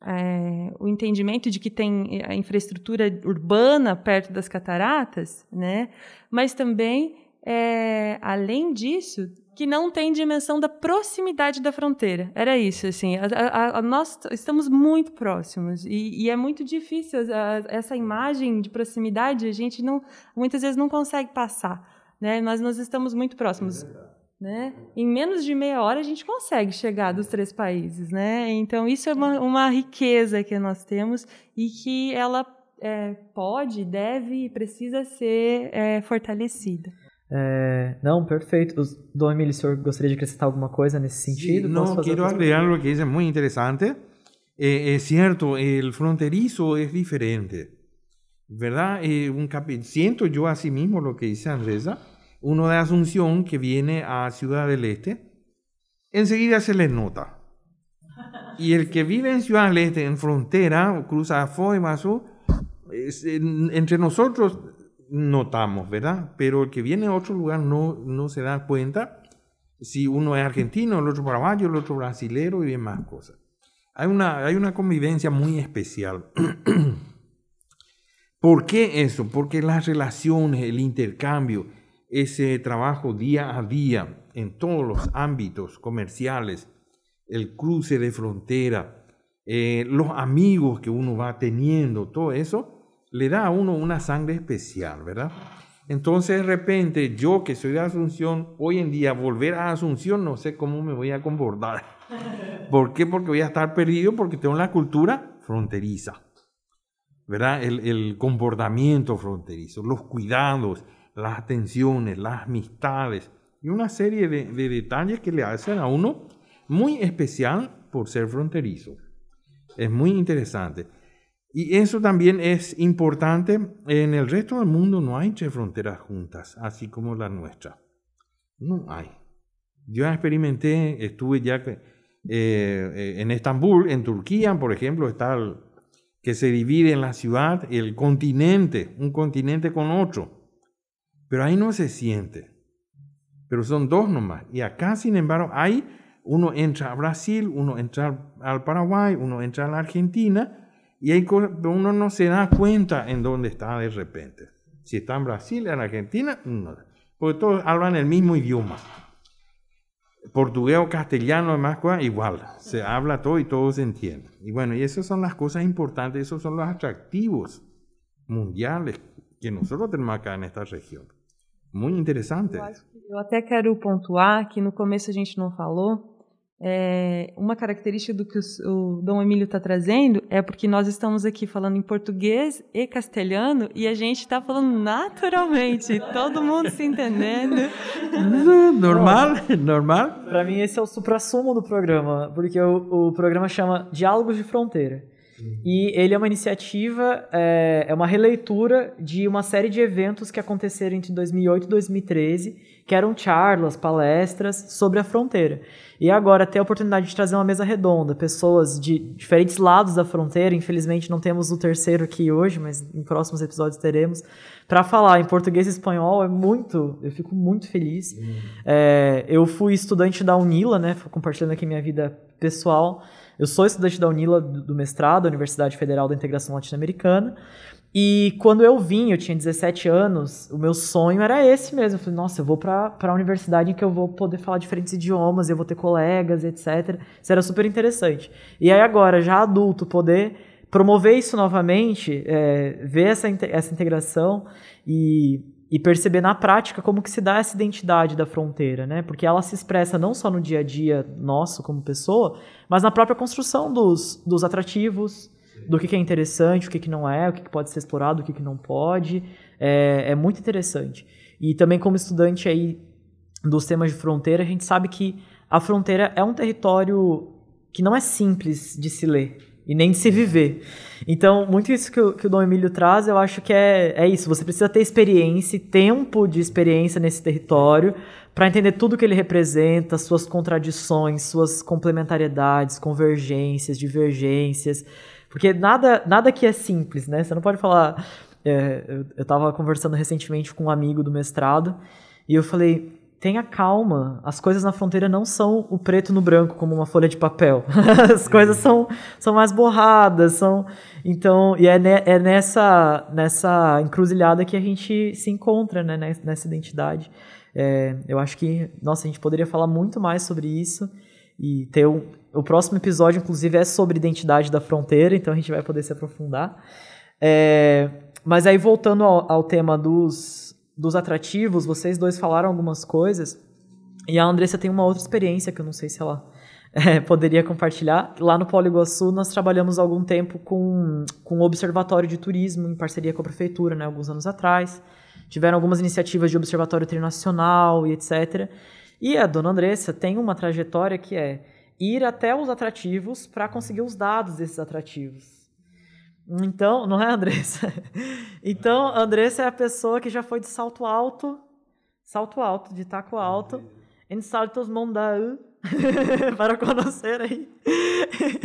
é, o entendimento de que tem a infraestrutura urbana perto das cataratas, né? Mas também, é, além disso, que não tem dimensão da proximidade da fronteira. Era isso, assim. A, a, a nós estamos muito próximos e, e é muito difícil essa imagem de proximidade. A gente não, muitas vezes não consegue passar, né? Mas nós estamos muito próximos. É né? Em menos de meia hora a gente consegue chegar dos três países, né? Então isso é uma, uma riqueza que nós temos e que ela é, pode, deve e precisa ser é, fortalecida. É, não, perfeito. Dom Emílio, o senhor gostaria de acrescentar alguma coisa nesse sentido? Sí, no, quiero agregar lo que es muy interesante. Eh, es cierto, el fronterizo es diferente, ¿verdad? Eh, un siento yo a sí mismo lo que dice Andresa, uno de Asunción que viene a Ciudad del Este, enseguida se le nota. Y el que vive en Ciudad del Este, en frontera, cruza Foy, Mazo, entre nosotros notamos, ¿verdad? Pero el que viene a otro lugar no, no se da cuenta si uno es argentino, el otro paraguayo, el otro brasilero y demás cosas. Hay una, hay una convivencia muy especial. ¿Por qué eso? Porque las relaciones, el intercambio, ese trabajo día a día en todos los ámbitos comerciales, el cruce de frontera, eh, los amigos que uno va teniendo, todo eso, le da a uno una sangre especial, ¿verdad? Entonces de repente yo que soy de Asunción, hoy en día volver a Asunción no sé cómo me voy a comportar. ¿Por qué? Porque voy a estar perdido porque tengo la cultura fronteriza, ¿verdad? El, comportamiento fronterizo, los cuidados, las atenciones, las amistades y una serie de, de detalles que le hacen a uno muy especial por ser fronterizo. Es muy interesante. Y eso también es importante. En el resto del mundo no hay tres fronteras juntas, así como la nuestra. No hay. Yo experimenté, estuve ya eh, eh, en Estambul, en Turquía, por ejemplo, está el, que se divide en la ciudad el continente, un continente con otro. Pero ahí no se siente. Pero son dos nomás. Y acá, sin embargo, hay uno entra a Brasil, uno entra al Paraguay, uno entra a la Argentina y hay uno no se da cuenta en dónde está de repente. Si está en Brasil, en Argentina, no. Porque todos hablan el mismo idioma. Portugués o castellano, además, igual. Se habla todo y todo se entiende. Y bueno, y esas son las cosas importantes, esos son los atractivos mundiales que nosotros tenemos acá en esta región. Muy interesante. Eu, até quero pontuar que no começo a gente não falou, É, uma característica do que o, o Dom Emílio está trazendo é porque nós estamos aqui falando em português e castelhano e a gente está falando naturalmente, todo mundo se entendendo. Normal, normal. Para mim esse é o supra-sumo do programa, porque o, o programa chama Diálogos de Fronteira. E ele é uma iniciativa, é, é, uma releitura de uma série de eventos que aconteceram entre 2008 e 2013, que eram charlas, palestras sobre a fronteira. E agora ter a oportunidade de trazer uma mesa redonda, pessoas de diferentes lados da fronteira, infelizmente não temos o terceiro aqui hoje, mas em próximos episódios teremos, para falar em português e espanhol é muito, eu fico muito feliz. Uhum. É, eu fui estudante da Unila, né, compartilhando aqui minha vida pessoal, eu sou estudante da Unila do mestrado, Universidade Federal da Integração Latino-Americana. E quando eu vim, eu tinha 17 anos, o meu sonho era esse mesmo. Eu falei, nossa, eu vou para a universidade em que eu vou poder falar diferentes idiomas, eu vou ter colegas, etc. Isso era super interessante. E aí agora, já adulto, poder promover isso novamente, é, ver essa, essa integração e e perceber na prática como que se dá essa identidade da fronteira, né? Porque ela se expressa não só no dia a dia nosso como pessoa, mas na própria construção dos, dos atrativos, do que, que é interessante, o que, que não é, o que, que pode ser explorado, o que, que não pode. É, é muito interessante. E também como estudante aí dos temas de fronteira, a gente sabe que a fronteira é um território que não é simples de se ler e nem de se viver. Então, muito isso que o, que o Dom Emílio traz, eu acho que é, é isso. Você precisa ter experiência, tempo de experiência nesse território, para entender tudo que ele representa, suas contradições, suas complementariedades, convergências, divergências. Porque nada, nada que é simples, né? Você não pode falar. É, eu, eu tava conversando recentemente com um amigo do mestrado e eu falei, tenha calma, as coisas na fronteira não são o preto no branco como uma folha de papel. as coisas são, são mais borradas, são então e é, ne, é nessa nessa encruzilhada que a gente se encontra, né, nessa identidade. É, eu acho que nossa a gente poderia falar muito mais sobre isso e ter um, o próximo episódio inclusive é sobre identidade da fronteira, então a gente vai poder se aprofundar. É, mas aí voltando ao, ao tema dos dos atrativos, vocês dois falaram algumas coisas. E a Andressa tem uma outra experiência que eu não sei se ela é, poderia compartilhar. Lá no Polo Iguaçu, nós trabalhamos algum tempo com, com o Observatório de Turismo, em parceria com a Prefeitura, né, alguns anos atrás. Tiveram algumas iniciativas de Observatório Internacional e etc. E a dona Andressa tem uma trajetória que é ir até os atrativos para conseguir os dados desses atrativos. Então, não é Andressa? Então, Andressa é a pessoa que já foi de salto alto, salto alto, de taco alto, em saltos mondau, para conhecer aí.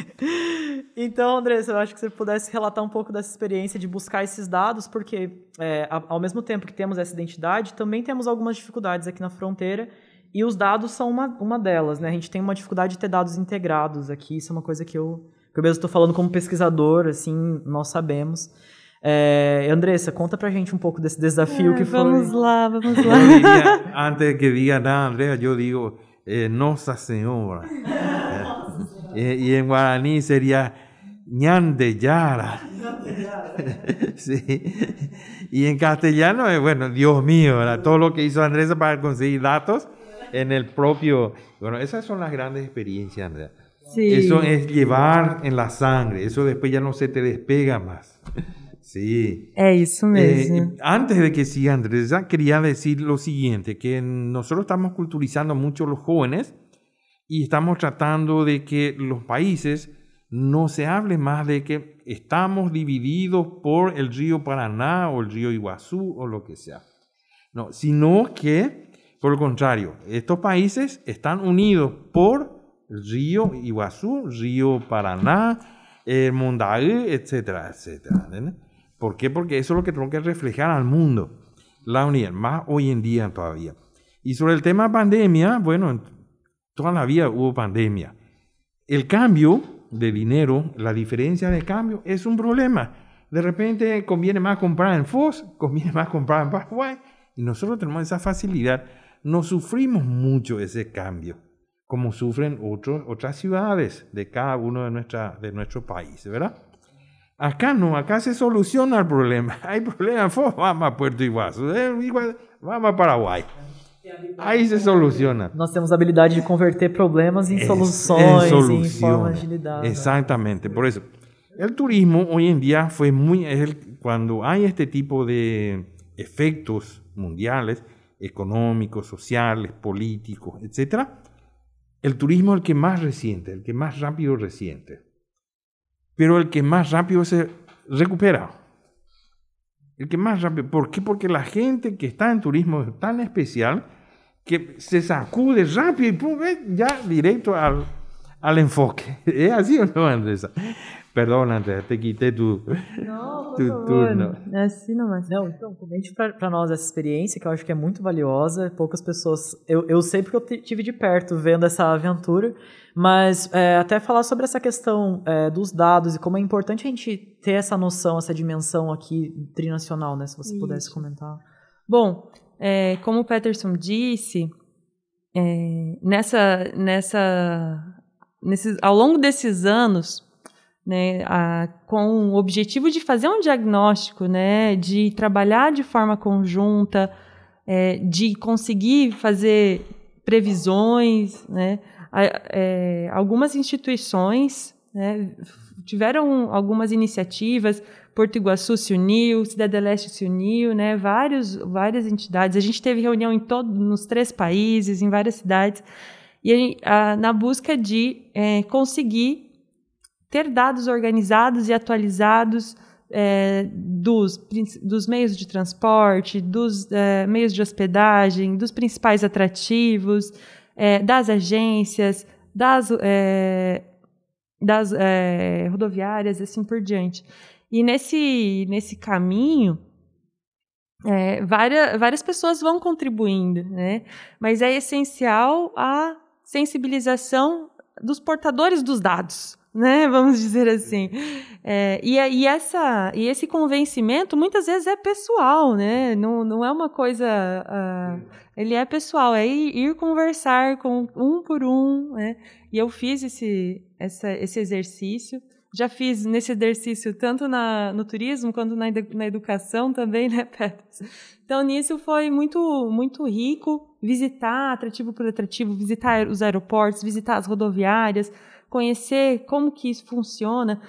então, Andressa, eu acho que você pudesse relatar um pouco dessa experiência de buscar esses dados, porque é, ao mesmo tempo que temos essa identidade, também temos algumas dificuldades aqui na fronteira, e os dados são uma, uma delas, né? A gente tem uma dificuldade de ter dados integrados aqui, isso é uma coisa que eu eu mesmo estou falando como pesquisador, assim, nós sabemos. É, Andressa, conta pra gente um pouco desse desafio é, que foi. Vamos lá, vamos lá. Diría, antes que diga nada, Andrea, yo digo eh, Nossa Senhora. Eh, y en guaraní sería Ñande Yara. sí. Y en castellano, eh, bueno, Dios mío, ¿verdad? todo lo que hizo Andrés para conseguir datos en el propio. Bueno, esas son las grandes experiencias, Andrea. Sí. Eso es llevar en la sangre, eso después ya no se te despega más. Sí. Es eso mismo. Eh, antes de que siga Andrés, quería decir lo siguiente, que nosotros estamos culturizando mucho a los jóvenes y estamos tratando de que los países no se hable más de que estamos divididos por el río Paraná o el río Iguazú o lo que sea. No, sino que, por el contrario, estos países están unidos por río Iguazú, río Paraná, el Mondaí, etcétera, etcétera. ¿Por qué? Porque eso es lo que tengo que reflejar al mundo, la unidad, más hoy en día todavía. Y sobre el tema pandemia, bueno, toda la vida hubo pandemia. El cambio de dinero, la diferencia de cambio es un problema. De repente conviene más comprar en FOS, conviene más comprar en Paraguay, y nosotros tenemos esa facilidad, no sufrimos mucho ese cambio como sufren otros, otras ciudades de cada uno de, nuestra, de nuestros países, ¿verdad? Acá no, acá se soluciona el problema. Hay problemas, vamos a Puerto Iguazú, eh, vamos a Paraguay. Aí se soluciona. Nós temos a habilidade de converter problemas em soluções, em, em formas de lidar. Exactamente. Por eso, el turismo hoy en día fue muy. Cuando hay este tipo de efectos mundiales, económicos, sociales, políticos, etcétera, el turismo es el que más resiente, el que más rápido resiente, pero el que más rápido se recupera. El que más rápido. ¿Por qué? Porque la gente que está en turismo es tan especial que se sacude rápido y pum, ya directo al, al enfoque. ¿Es así o no, Andresa? Perdão, André, te quitei tu, não, tu turno. É assim não, mas... Não, então, comente para nós essa experiência, que eu acho que é muito valiosa. Poucas pessoas... Eu, eu sei porque eu tive de perto vendo essa aventura, mas é, até falar sobre essa questão é, dos dados e como é importante a gente ter essa noção, essa dimensão aqui trinacional, né? Se você Isso. pudesse comentar. Bom, é, como o Peterson disse, é, nessa, nessa, nesses, ao longo desses anos né, a, com o objetivo de fazer um diagnóstico, né, de trabalhar de forma conjunta, é, de conseguir fazer previsões, né, a, é, algumas instituições né, tiveram algumas iniciativas, Porto Iguaçu se uniu, Cidade Leste se uniu, né, vários, várias entidades. A gente teve reunião em todo, nos três países, em várias cidades, e a, na busca de é, conseguir ter dados organizados e atualizados é, dos, dos meios de transporte, dos é, meios de hospedagem, dos principais atrativos, é, das agências, das, é, das é, rodoviárias, assim por diante. E nesse, nesse caminho, é, várias, várias pessoas vão contribuindo, né? Mas é essencial a sensibilização dos portadores dos dados, né? Vamos dizer assim. É, e, e, essa, e esse convencimento muitas vezes é pessoal, né? Não, não é uma coisa. Uh, ele é pessoal, é ir, ir, conversar com um por um, né? E eu fiz esse, essa, esse exercício. Já fiz nesse exercício tanto na, no turismo quanto na, na educação também, né, Petros? Então, nisso foi muito, muito rico visitar atrativo por atrativo, visitar os aeroportos, visitar as rodoviárias, conhecer como que isso funciona.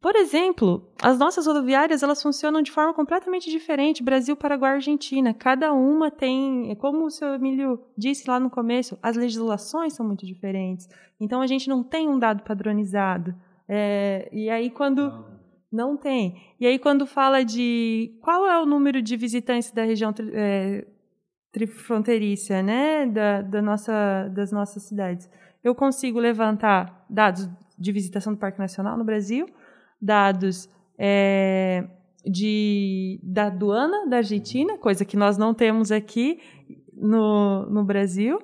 Por exemplo, as nossas rodoviárias elas funcionam de forma completamente diferente, Brasil, Paraguai, Argentina. Cada uma tem, como o seu Emílio disse lá no começo, as legislações são muito diferentes. Então a gente não tem um dado padronizado. É, e aí quando não. não. tem. E aí quando fala de qual é o número de visitantes da região é, trifronteiriça, né, da, da nossa, das nossas cidades, eu consigo levantar dados de visitação do Parque Nacional no Brasil, dados é, de, da aduana da Argentina, coisa que nós não temos aqui no, no Brasil,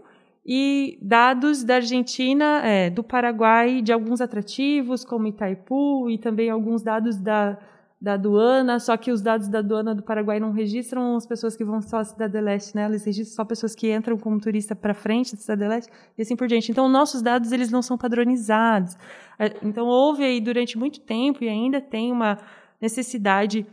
e dados da Argentina, é, do Paraguai, de alguns atrativos, como Itaipu, e também alguns dados da, da aduana, só que os dados da aduana do Paraguai não registram as pessoas que vão só à Cidade Leste, né? Eles registram só pessoas que entram como turista para frente da Cidade Leste e assim por diante. Então, nossos dados eles não são padronizados. É, então, houve aí durante muito tempo e ainda tem uma necessidade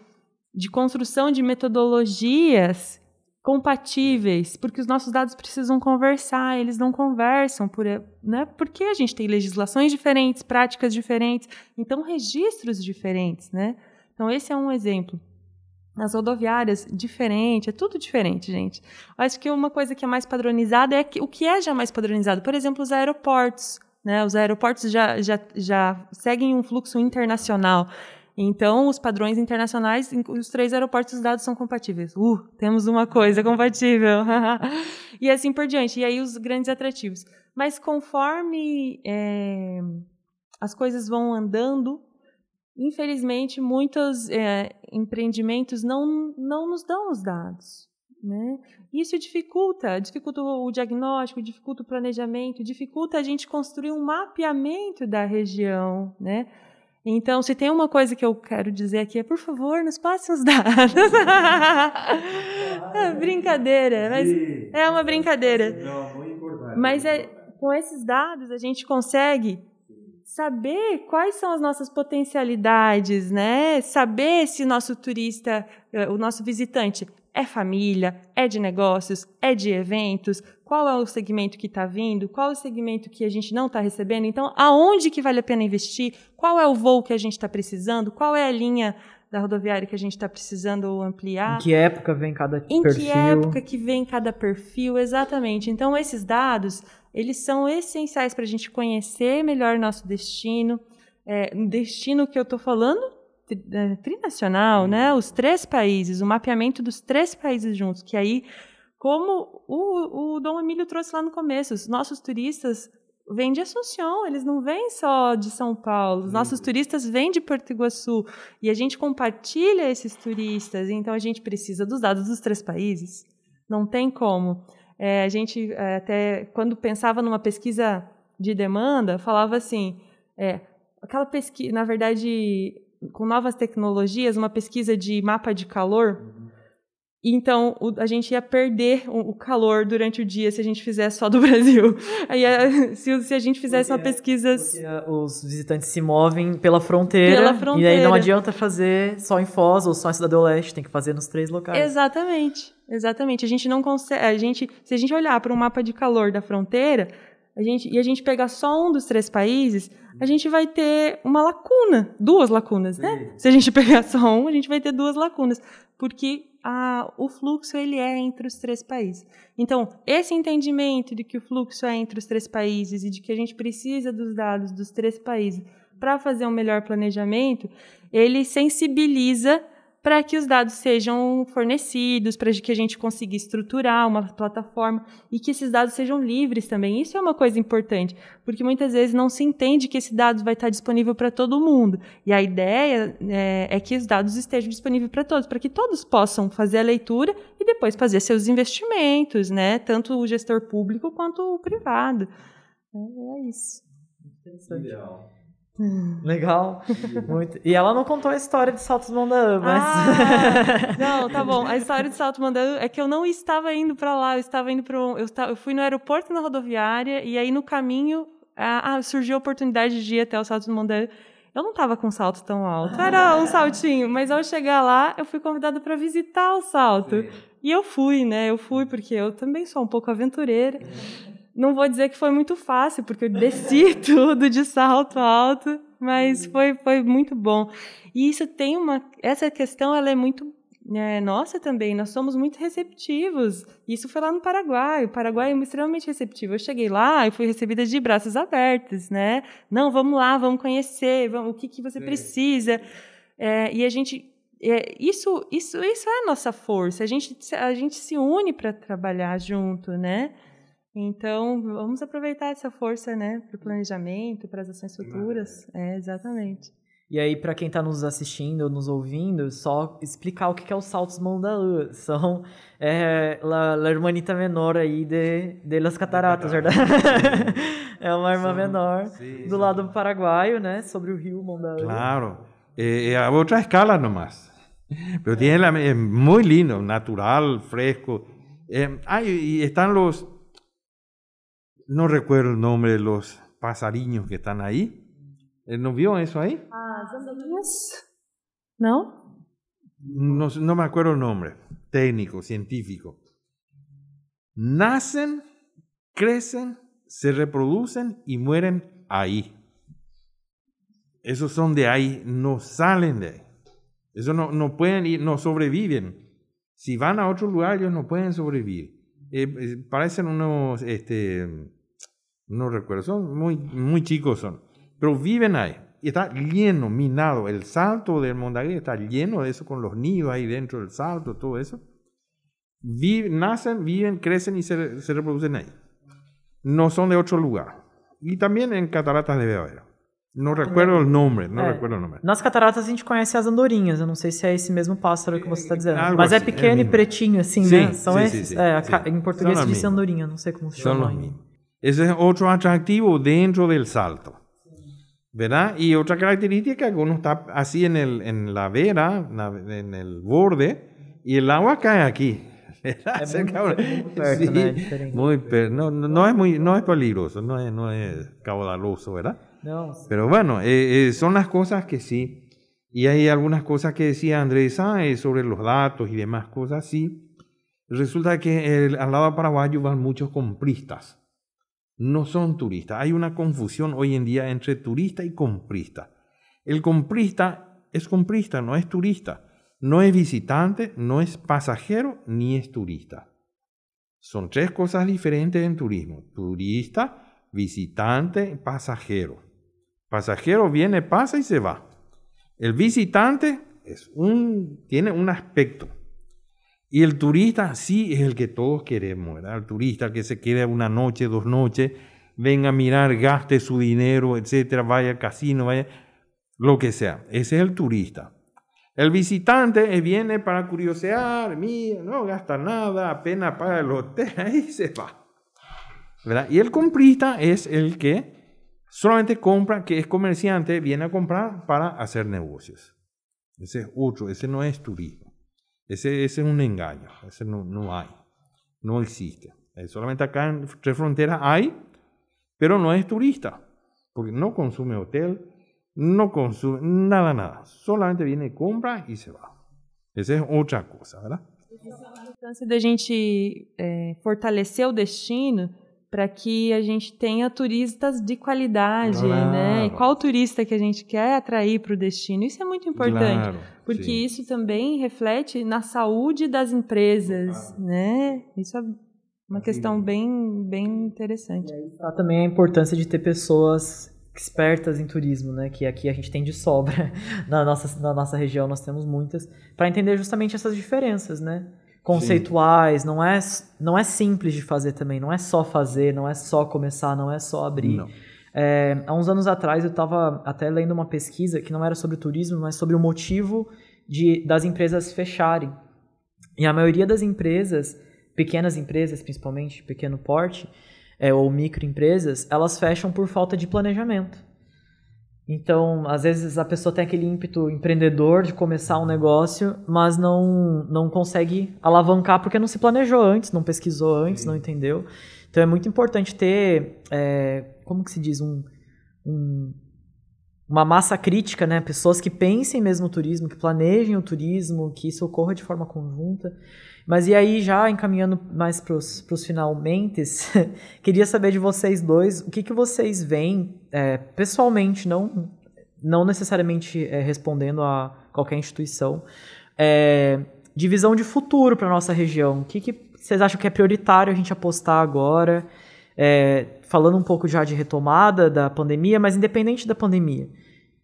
de construção de metodologias compatíveis, porque os nossos dados precisam conversar, eles não conversam, por, né? porque a gente tem legislações diferentes, práticas diferentes, então registros diferentes, né? Então, esse é um exemplo. Nas rodoviárias, diferente, é tudo diferente, gente. Acho que uma coisa que é mais padronizada é que, o que é já mais padronizado. Por exemplo, os aeroportos. Né? Os aeroportos já, já, já seguem um fluxo internacional. Então, os padrões internacionais, os três aeroportos os dados são compatíveis. Uh, temos uma coisa compatível. e assim por diante. E aí os grandes atrativos. Mas conforme é, as coisas vão andando, infelizmente, muitos é, empreendimentos não, não nos dão os dados. Né? Isso dificulta, dificulta o diagnóstico, dificulta o planejamento, dificulta a gente construir um mapeamento da região. Né? Então, se tem uma coisa que eu quero dizer aqui é, por favor, nos passem os dados. é brincadeira, mas é uma brincadeira. Mas é, com esses dados a gente consegue saber quais são as nossas potencialidades, né? Saber se o nosso turista, eh, o nosso visitante é família, é de negócios, é de eventos, qual é o segmento que está vindo, qual é o segmento que a gente não está recebendo, então aonde que vale a pena investir, qual é o voo que a gente está precisando, qual é a linha da rodoviária que a gente está precisando ampliar. Em que época vem cada em perfil? Em que época que vem cada perfil, exatamente. Então, esses dados eles são essenciais para a gente conhecer melhor nosso destino. É, destino que eu estou falando, é, trinacional, né? Os três países, o mapeamento dos três países juntos, que aí, como o, o Dom Emílio trouxe lá no começo, os nossos turistas vêm de Assunção, eles não vêm só de São Paulo. Os nossos turistas vêm de Porto Iguaçu e a gente compartilha esses turistas, então a gente precisa dos dados dos três países. Não tem como. É, a gente é, até, quando pensava numa pesquisa de demanda, falava assim, é, aquela pesquisa, na verdade, com novas tecnologias, uma pesquisa de mapa de calor. Então, o, a gente ia perder o, o, calor durante o dia se a gente fizesse só do Brasil. Aí, se, se a gente fizesse porque, uma pesquisa. os visitantes se movem pela fronteira, pela fronteira. E aí não adianta fazer só em Foz ou só em Cidade do Leste, tem que fazer nos três locais. Exatamente. Exatamente. A gente não consegue. A gente, se a gente olhar para um mapa de calor da fronteira, a gente, e a gente pegar só um dos três países, a gente vai ter uma lacuna, duas lacunas, né? Se a gente pegar só um, a gente vai ter duas lacunas, porque a, o fluxo ele é entre os três países. Então, esse entendimento de que o fluxo é entre os três países e de que a gente precisa dos dados dos três países para fazer um melhor planejamento, ele sensibiliza para que os dados sejam fornecidos, para que a gente consiga estruturar uma plataforma e que esses dados sejam livres também. Isso é uma coisa importante, porque muitas vezes não se entende que esse dado vai estar disponível para todo mundo. E a ideia é, é que os dados estejam disponíveis para todos, para que todos possam fazer a leitura e depois fazer seus investimentos, né? tanto o gestor público quanto o privado. É, é isso. Interessante. Ideal. Legal. Muito. E ela não contou a história de Saltos Mandaã, mas. Ah, não, tá bom. A história de Saltos Mandaã é que eu não estava indo para lá, eu estava indo para um, eu, eu fui no aeroporto na rodoviária e aí no caminho ah, surgiu a oportunidade de ir até o Saltos Mandaã. Eu não estava com um salto tão alto, era um saltinho, mas ao chegar lá, eu fui convidada para visitar o salto. Sim. E eu fui, né? Eu fui porque eu também sou um pouco aventureira. Não vou dizer que foi muito fácil, porque eu desci tudo de salto alto, mas foi, foi muito bom. E isso tem uma. Essa questão ela é muito é, nossa também, nós somos muito receptivos. Isso foi lá no Paraguai. O Paraguai é extremamente receptivo. Eu cheguei lá e fui recebida de braços abertos, né? Não, vamos lá, vamos conhecer, vamos, o que, que você Sim. precisa. É, e a gente. É, isso, isso, isso é a nossa força. A gente, a gente se une para trabalhar junto, né? Então, vamos aproveitar essa força, né, para o planejamento, para as ações futuras. É, exatamente. E aí, para quem está nos assistindo, nos ouvindo, só explicar o que é os saltos Mondaú. São é, la, la hermanita menor aí de, de las cataratas, verdade? é uma irmã menor sí, do lado do paraguaio, né? Sobre o rio Mondaú. Claro. É, é a outra escala nomás. Pero tiene la, é muito lindo, natural, fresco. Eh, ah, y están los no recuerdo el nombre de los pasariños que están ahí. Eh, ¿No vio eso ahí? Ah. ¿No? No me acuerdo el nombre, técnico, científico. Nacen, crecen, se reproducen y mueren ahí. Esos son de ahí, no salen de ahí. Eso no, no pueden ir, no sobreviven. Si van a otro lugar, ellos no pueden sobrevivir. Eh, eh, parecen unos este, no recuerdo, son muy, muy chicos son, pero viven ahí. Y está lleno, minado. El salto del Mondagué está lleno de eso, con los nidos ahí dentro del salto, todo eso. Viven, nacen, viven, crecen y se, se, reproducen ahí. No son de otro lugar. Y también en cataratas de haber. Não recuerdo o nome, não é, recuerdo o nome. Nas cataratas a gente conhece as andorinhas, eu não sei se é esse mesmo pássaro que você está dizendo. Algo Mas assim, é pequeno é e pretinho, assim, sim, né? São sim, esses. Sim, é, em português se diz andorinha, não sei como se chama. São Ese es otro atractivo dentro del salto. ¿Verdad? Y otra característica que uno está así en, el, en la vera, en el borde, y el agua cae aquí. Es sí, muy no, no, es muy, no es peligroso, no es, no es caudaloso, ¿verdad? No. Pero bueno, eh, eh, son las cosas que sí. Y hay algunas cosas que decía Andrés ah, sobre los datos y demás cosas, sí. Resulta que el, al lado paraguayo van muchos compristas no son turistas. Hay una confusión hoy en día entre turista y comprista. El comprista es comprista, no es turista. No es visitante, no es pasajero, ni es turista. Son tres cosas diferentes en turismo. Turista, visitante, pasajero. Pasajero viene, pasa y se va. El visitante es un, tiene un aspecto. Y el turista sí es el que todos queremos, ¿verdad? El turista que se quede una noche, dos noches, venga a mirar, gaste su dinero, etcétera, vaya al casino, vaya, lo que sea. Ese es el turista. El visitante viene para curiosear, mira, no gasta nada, apenas paga el hotel, ahí se va. ¿verdad? Y el comprista es el que solamente compra, que es comerciante, viene a comprar para hacer negocios. Ese es otro, ese no es turismo. Ese, ese es un engaño, ese no, no hay, no existe. Eh, solamente acá en Tres Fronteras hay, pero no es turista, porque no consume hotel, no consume nada, nada. Solamente viene, compra y se va. Essa é outra coisa, ¿verdad? A importância da gente é, fortalecer o destino para que a gente tenha turistas de qualidade, claro. né? E qual turista que a gente quer atrair para o destino? Isso é muito importante, claro, porque sim. isso também reflete na saúde das empresas, claro. né? Isso é uma questão bem, bem interessante. E aí está também a importância de ter pessoas expertas em turismo, né? Que aqui a gente tem de sobra na nossa, na nossa região, nós temos muitas, para entender justamente essas diferenças, né? Conceituais, não é, não é simples de fazer também, não é só fazer, não é só começar, não é só abrir. É, há uns anos atrás eu estava até lendo uma pesquisa que não era sobre turismo, mas sobre o motivo de, das empresas fecharem. E a maioria das empresas, pequenas empresas principalmente, pequeno porte, é, ou microempresas, elas fecham por falta de planejamento. Então, às vezes a pessoa tem aquele ímpeto empreendedor de começar um negócio, mas não, não consegue alavancar porque não se planejou antes, não pesquisou antes, Sim. não entendeu. Então é muito importante ter, é, como que se diz, um, um, uma massa crítica, né? Pessoas que pensem mesmo o turismo, que planejem o turismo, que isso ocorra de forma conjunta. Mas e aí, já encaminhando mais para os finalmente, queria saber de vocês dois o que, que vocês veem é, pessoalmente, não, não necessariamente é, respondendo a qualquer instituição, é, de visão de futuro para nossa região. O que, que vocês acham que é prioritário a gente apostar agora? É, falando um pouco já de retomada da pandemia, mas independente da pandemia.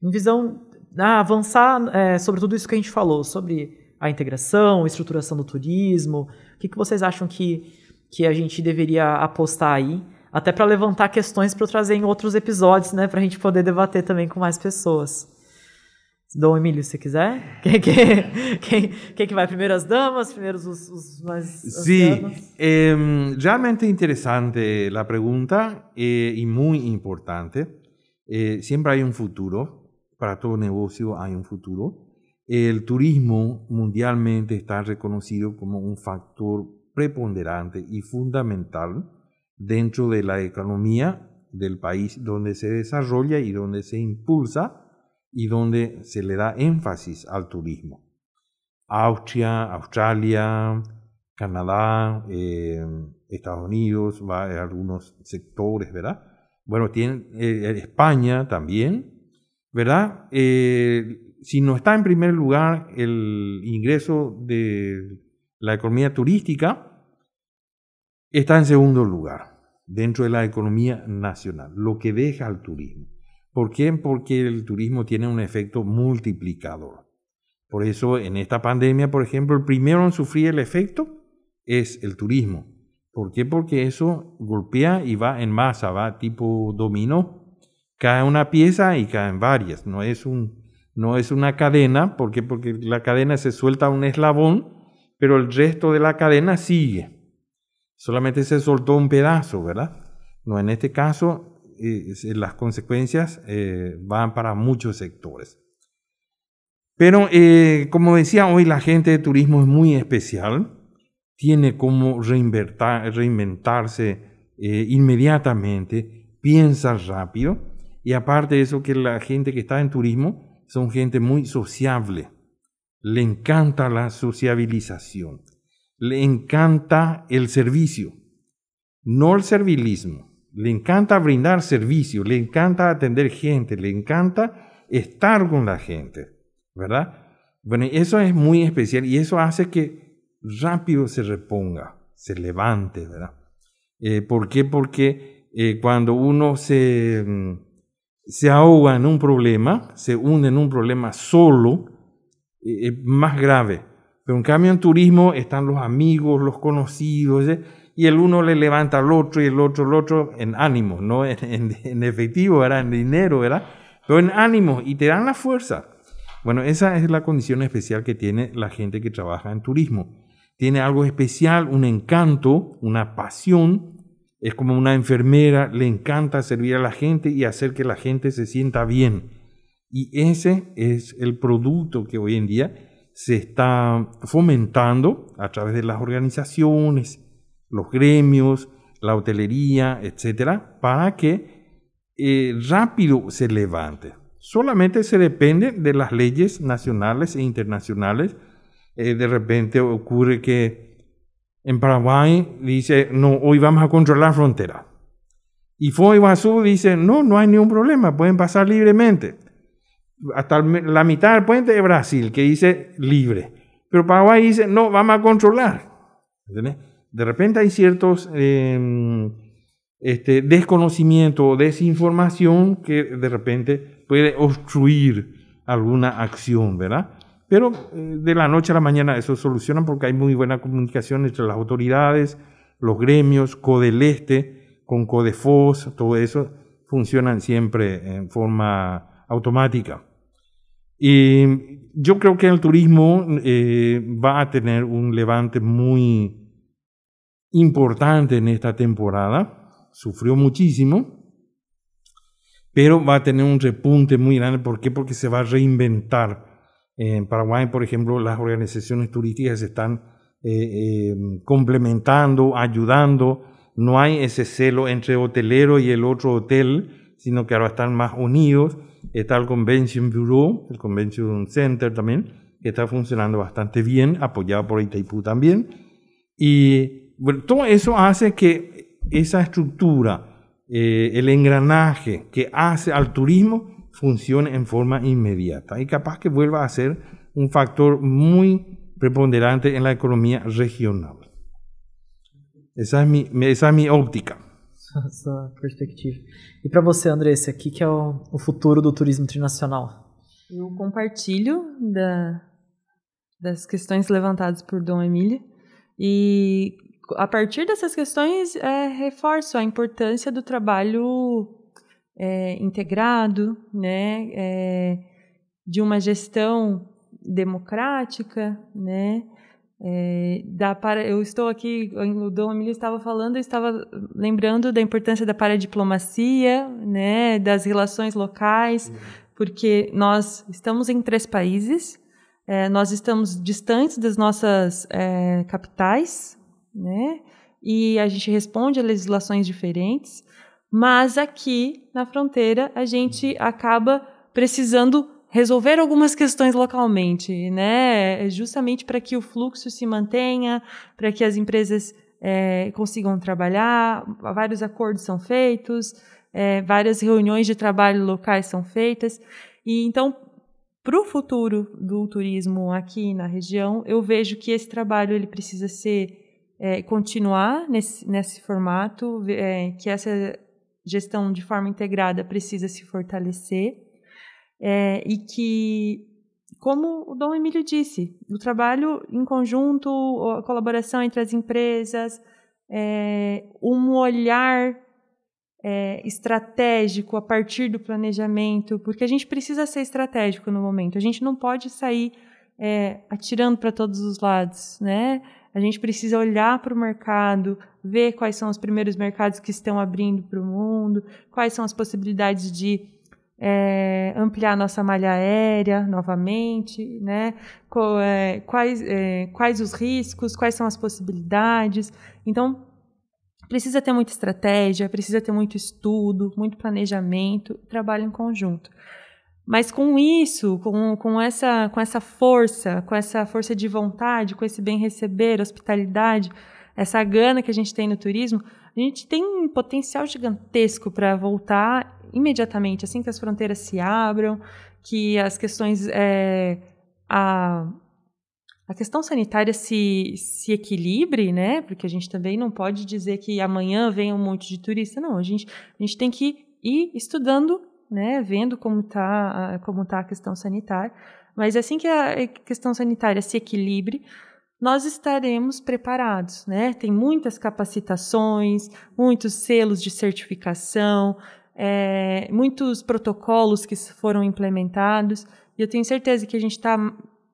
Em visão. Ah, avançar é, sobre tudo isso que a gente falou, sobre a integração, a estruturação do turismo? O que, que vocês acham que, que a gente deveria apostar aí? Até para levantar questões para eu trazer em outros episódios, né? Para a gente poder debater também com mais pessoas. Dom Emílio, se quiser. Quem, quem, quem, quem, que vai? Primeiro as damas, primeiro os, os mais Sí, eh, realmente interessante a pergunta e muito importante. Eh, sempre há um futuro, para todo negócio há um futuro. El turismo mundialmente está reconocido como un factor preponderante y fundamental dentro de la economía del país donde se desarrolla y donde se impulsa y donde se le da énfasis al turismo. Austria, Australia, Canadá, eh, Estados Unidos, algunos sectores, ¿verdad? Bueno, tiene eh, España también, ¿verdad? Eh, si no está en primer lugar el ingreso de la economía turística, está en segundo lugar dentro de la economía nacional, lo que deja al turismo. ¿Por qué? Porque el turismo tiene un efecto multiplicador. Por eso en esta pandemia, por ejemplo, el primero en sufrir el efecto es el turismo. ¿Por qué? Porque eso golpea y va en masa, va tipo dominó. Cae una pieza y caen varias. No es un, no es una cadena, ¿por qué? Porque la cadena se suelta un eslabón, pero el resto de la cadena sigue. Solamente se soltó un pedazo, ¿verdad? No, en este caso eh, las consecuencias eh, van para muchos sectores. Pero eh, como decía hoy, la gente de turismo es muy especial, tiene como reinventarse inmediatamente, piensa rápido, y aparte de eso que la gente que está en turismo son gente muy sociable. Le encanta la sociabilización. Le encanta el servicio. No el servilismo. Le encanta brindar servicio. Le encanta atender gente. Le encanta estar con la gente. ¿Verdad? Bueno, eso es muy especial y eso hace que rápido se reponga, se levante, ¿verdad? Eh, ¿Por qué? Porque eh, cuando uno se mm, se ahoga en un problema, se hunde en un problema solo, es más grave. Pero en cambio en turismo están los amigos, los conocidos, y el uno le levanta al otro y el otro al otro en ánimo, no en, efectivo, era en dinero, ¿verdad? Pero en ánimo y te dan la fuerza. Bueno, esa es la condición especial que tiene la gente que trabaja en turismo. Tiene algo especial, un encanto, una pasión es como una enfermera, le encanta servir a la gente y hacer que la gente se sienta bien. Y ese es el producto que hoy en día se está fomentando a través de las organizaciones, los gremios, la hotelería, etcétera, para que eh, rápido se levante. Solamente se depende de las leyes nacionales e internacionales. Eh, de repente ocurre que en Paraguay dice, no, hoy vamos a controlar la frontera. Y Foz Iguazú dice, no, no hay ningún problema, pueden pasar libremente. Hasta la mitad del puente de Brasil, que dice libre. Pero Paraguay dice, no, vamos a controlar. De repente hay ciertos em, este, desconocimiento o desinformación que de repente puede obstruir alguna acción, ¿verdad? Pero eh, de la noche a la mañana eso soluciona porque hay muy buena comunicación entre las autoridades, los gremios, Codeleste, con Codefos, todo eso funcionan siempre en forma automática. Y yo creo que el turismo eh, va a tener un levante muy importante en esta temporada sufrió muchísimo, pero va a tener un repunte muy grande. ¿Por qué? Porque se va a reinventar. En Paraguay, por ejemplo, las organizaciones turísticas se están eh, eh, complementando, ayudando. No hay ese celo entre hotelero y el otro hotel, sino que ahora están más unidos. Está el Convention Bureau, el Convention Center también, que está funcionando bastante bien, apoyado por Itaipú también. Y bueno, todo eso hace que esa estructura, eh, el engranaje que hace al turismo funcione en forma inmediata y capaz que vuelva a ser un factor muy preponderante en la economía regional. Essa é, mi, essa é a minha óptica. Essa perspectiva. E para você, Andressa, o que, que é o, o, futuro do turismo internacional? Eu compartilho da, das questões levantadas por Dom Emílio e a partir dessas questões, é, reforço a importância do trabalho é, integrado, né, é, de uma gestão democrática, né, é, da para, eu estou aqui, o Dom Emílio estava falando, eu estava lembrando da importância da paradiplomacia, né, das relações locais, uhum. porque nós estamos em três países, é, nós estamos distantes das nossas é, capitais, né? E a gente responde a legislações diferentes, mas aqui na fronteira a gente acaba precisando resolver algumas questões localmente, né? Justamente para que o fluxo se mantenha, para que as empresas é, consigam trabalhar, vários acordos são feitos, é, várias reuniões de trabalho locais são feitas. E então, para o futuro do turismo aqui na região, eu vejo que esse trabalho ele precisa ser é, continuar nesse, nesse formato, é, que essa gestão de forma integrada precisa se fortalecer é, e que, como o Dom Emílio disse, o trabalho em conjunto, a colaboração entre as empresas, é, um olhar é, estratégico a partir do planejamento, porque a gente precisa ser estratégico no momento. A gente não pode sair atirando para todos os lados, né? A gente precisa olhar para o mercado, ver quais são os primeiros mercados que estão abrindo para o mundo, quais são as possibilidades de é, ampliar nossa malha aérea novamente, né? É, quais, é, quais os riscos, quais são as possibilidades. Então, precisa ter muita estratégia, precisa ter muito estudo, muito planejamento, trabalho em conjunto. Mas com isso, com, com, essa, com essa força, com essa força de vontade, com esse bem receber, hospitalidade, essa gana que a gente tem no turismo, a gente tem um potencial gigantesco para voltar imediatamente, assim que as fronteiras se abram, que as questões. É, a, a questão sanitária se, se equilibre, né? Porque a gente também não pode dizer que amanhã vem um monte de turista. Não, a gente, a gente tem que ir estudando né, vendo como está como tá a questão sanitária. Mas assim que a questão sanitária se equilibre, nós estaremos preparados. Né? Tem muitas capacitações, muitos selos de certificação, é, muitos protocolos que foram implementados, e eu tenho certeza que a gente está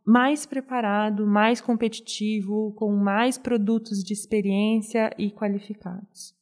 mais preparado, mais competitivo, com mais produtos de experiência e qualificados.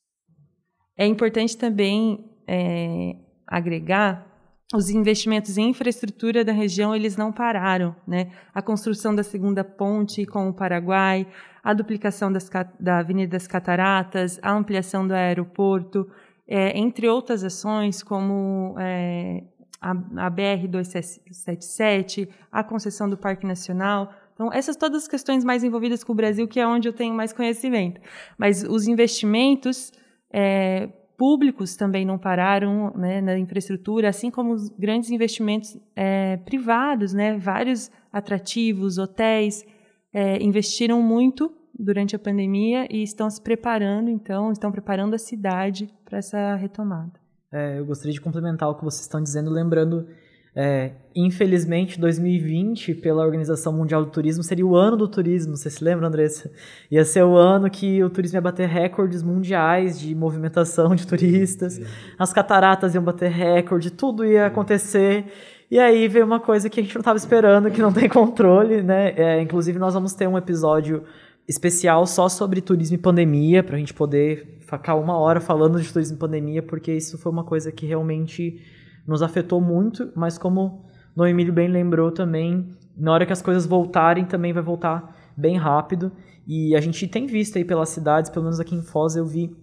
É importante também é, agregar, os investimentos em infraestrutura da região eles não pararam, né? A construção da segunda ponte com o Paraguai, a duplicação das, da Avenida das Cataratas, a ampliação do aeroporto, é, entre outras ações como é, a, a BR-277, a concessão do Parque Nacional. Então, essas todas as questões mais envolvidas com o Brasil, que é onde eu tenho mais conhecimento. Mas os investimentos é, públicos também não pararam né, na infraestrutura, assim como os grandes investimentos é, privados, né, vários atrativos, hotéis, é, investiram muito durante a pandemia e estão se preparando, então, estão preparando a cidade para essa retomada. É, eu gostaria de complementar o que vocês estão dizendo, lembrando, é, infelizmente, 2020, pela Organização Mundial do Turismo, seria o ano do turismo, você se lembra, Andressa? Ia ser o ano que o turismo ia bater recordes mundiais de movimentação de turistas, as cataratas iam bater recorde, tudo ia acontecer. E aí veio uma coisa que a gente não estava esperando, que não tem controle, né? É, inclusive, nós vamos ter um episódio especial só sobre turismo e pandemia, para a gente poder ficar uma hora falando de turismo e pandemia, porque isso foi uma coisa que realmente nos afetou muito, mas como o Emílio bem lembrou também, na hora que as coisas voltarem, também vai voltar bem rápido. E a gente tem visto aí pelas cidades, pelo menos aqui em Foz, eu vi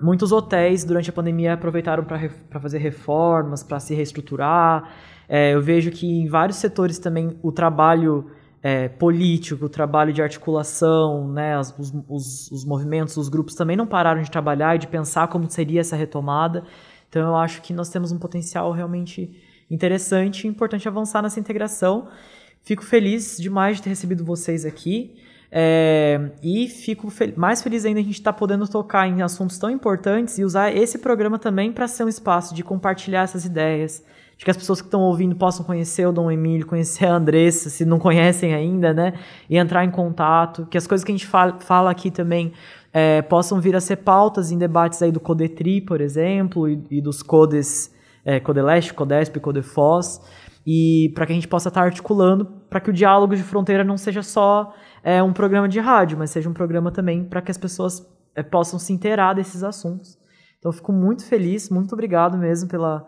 muitos hotéis durante a pandemia aproveitaram para fazer reformas, para se reestruturar. É, eu vejo que em vários setores também o trabalho é, político, o trabalho de articulação, né, os, os, os, movimentos, os grupos também não pararam de trabalhar e de pensar como seria essa retomada. Então eu acho que nós temos um potencial realmente interessante e importante avançar nessa integração. Fico feliz demais de ter recebido vocês aqui. É, e fico fel mais feliz ainda a gente estar tá podendo tocar em assuntos tão importantes e usar esse programa também para ser um espaço de compartilhar essas ideias, de que as pessoas que estão ouvindo possam conhecer o Dom Emílio, conhecer a Andressa, se não conhecem ainda, né? E entrar em contato. Que as coisas que a gente fala, fala aqui também é, possam vir a ser pautas em debates aí do Codetri, por exemplo, e, e dos Codes, é, Codeleste, Codesp, Codefós, e para que a gente possa estar articulando para que o diálogo de fronteira não seja só é, um programa de rádio, mas seja um programa também para que as pessoas é, possam se inteirar desses assuntos. Então, fico muito feliz, muito obrigado mesmo pela,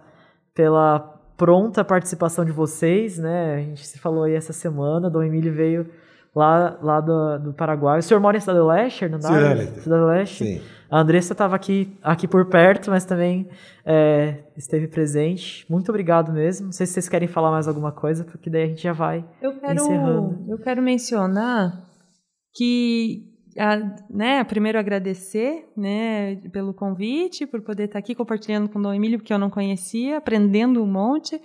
pela pronta participação de vocês, né? A gente se falou aí essa semana, Dom Emílio veio lá, lá do, do Paraguai. O senhor mora em Cidade do Leste, não dá? Cidade do Leste. Cidade do Leste. Sim. A Andressa estava aqui, aqui por perto, mas também é, esteve presente. Muito obrigado mesmo. Não sei se vocês querem falar mais alguma coisa, porque daí a gente já vai eu quero, encerrando. Eu quero mencionar que a, né, primeiro agradecer né, pelo convite, por poder estar aqui compartilhando com o Dom Emílio, porque eu não conhecia, aprendendo um monte.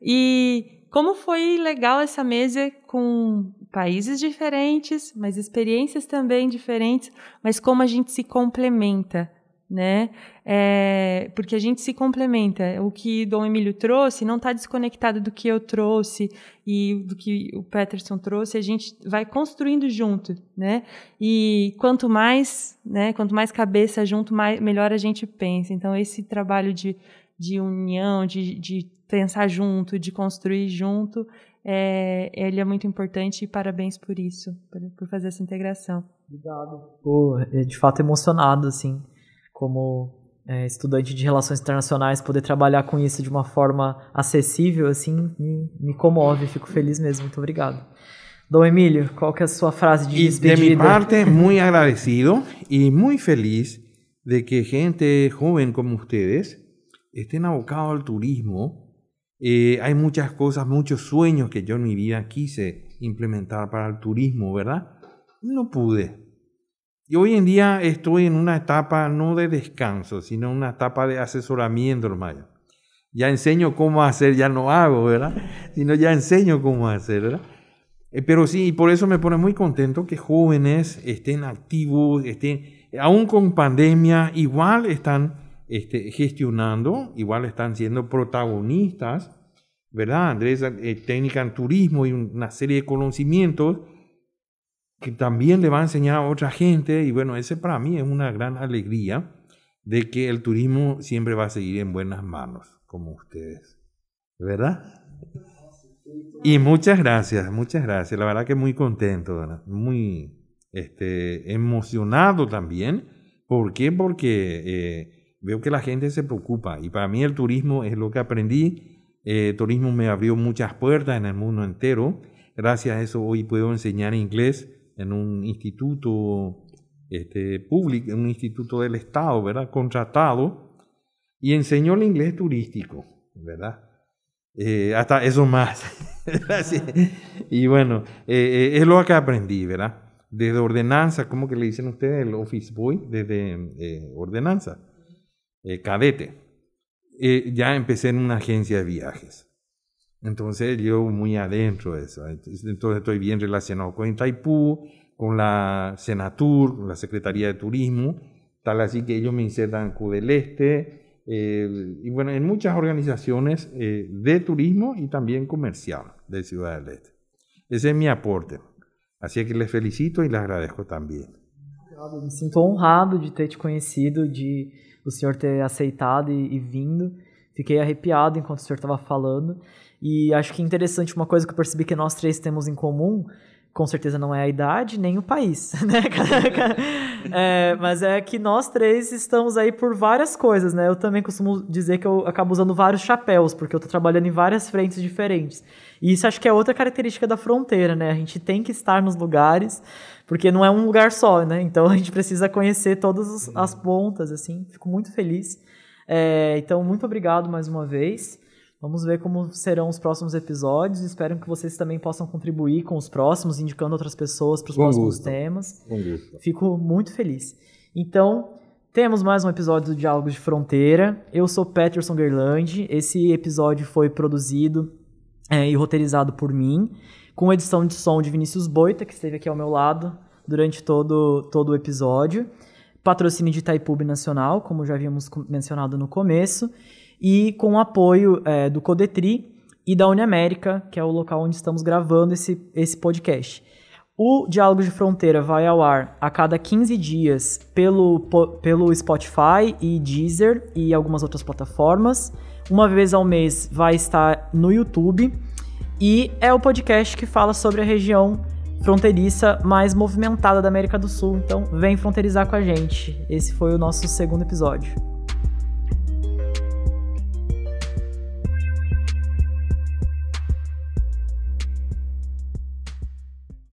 E como foi legal essa mesa com países diferentes, mas experiências também diferentes, mas como a gente se complementa né? É, porque a gente se complementa. O que Dom Emílio trouxe não está desconectado do que eu trouxe e do que o Peterson trouxe. A gente vai construindo junto, né? E quanto mais, né? Quanto mais cabeça junto, mais, melhor a gente pensa. Então esse trabalho de, de união, de, de pensar junto, de construir junto, é, ele é muito importante e parabéns por isso, por, por fazer essa integração. Obrigado. Pô, é de fato emocionado, assim como é, estudante de relações internacionais, poder trabalhar com isso de uma forma acessível, assim, me, me comove, fico feliz mesmo. Muito obrigado. Dom Emílio, qual que é a sua frase de y despedida? De mi parte, muy agradecido y muy feliz de que gente joven como ustedes estén abocados al turismo. Eh, hay muchas cosas, muchos sueños que yo en mi vida quise implementar para el turismo, ¿verdad? No pude. Y hoy en día estoy en una etapa no de descanso, sino una etapa de asesoramiento, hermano. Ya enseño cómo hacer, ya no hago, ¿verdad? Sino ya enseño cómo hacer, ¿verdad? Eh, pero sí, y por eso me pone muy contento que jóvenes estén activos, estén, aún con pandemia, igual están este, gestionando, igual están siendo protagonistas, ¿verdad? Andrés, eh, técnica en turismo y una serie de conocimientos que también le va a enseñar a otra gente y bueno, ese para mí es una gran alegría de que el turismo siempre va a seguir en buenas manos, como ustedes, ¿verdad? Y muchas gracias, muchas gracias, la verdad que muy contento, muy este, emocionado también. ¿Por qué? Porque eh, veo que la gente se preocupa y para mí el turismo es lo que aprendí. el turismo me abrió muchas puertas en el mundo entero. Gracias a eso hoy puedo enseñar inglés en un instituto este, público, en un instituto del Estado, ¿verdad? Contratado, y enseñó el inglés turístico, ¿verdad? Eh, hasta eso más. y bueno, eh, eh, es lo que aprendí, ¿verdad? Desde ordenanza, ¿cómo que le dicen ustedes? El office boy, desde ordenanza, cadete. ya empecé en una agencia de viajes. Entonces yo muy adentro de eso. Entonces estoy bien relacionado con Itaipú, con la Senatur, la Secretaría de Turismo, tal así que ellos me insertan en del Este, eh, y bueno, en muchas organizaciones eh, de turismo y también comercial de Ciudad del Este. Ese es mi aporte. Así que les felicito y les agradezco también. Me sinto honrado de ter te conhecido, de o senhor ter aceitado e, e vindo. Fiquei arrepiado enquanto o senhor estava falando. E acho que é interessante uma coisa que eu percebi que nós três temos em comum, com certeza não é a idade nem o país, né? é, mas é que nós três estamos aí por várias coisas, né? Eu também costumo dizer que eu acabo usando vários chapéus, porque eu estou trabalhando em várias frentes diferentes. E isso acho que é outra característica da fronteira, né? A gente tem que estar nos lugares, porque não é um lugar só, né? Então a gente precisa conhecer todas as pontas, assim. Fico muito feliz. É, então, muito obrigado mais uma vez. Vamos ver como serão os próximos episódios. Espero que vocês também possam contribuir com os próximos, indicando outras pessoas para os próximos gosto. temas. Fico muito feliz. Então, temos mais um episódio do Diálogos de Fronteira. Eu sou Peterson Gerland. Esse episódio foi produzido é, e roteirizado por mim, com edição de som de Vinícius Boita, que esteve aqui ao meu lado durante todo, todo o episódio. Patrocínio de Itaipub Nacional, como já havíamos mencionado no começo e com o apoio é, do Codetri e da Uniamérica, que é o local onde estamos gravando esse, esse podcast. O Diálogo de Fronteira vai ao ar a cada 15 dias pelo, pelo Spotify e Deezer e algumas outras plataformas. Uma vez ao mês vai estar no YouTube. E é o podcast que fala sobre a região fronteiriça mais movimentada da América do Sul. Então, vem fronteirizar com a gente. Esse foi o nosso segundo episódio.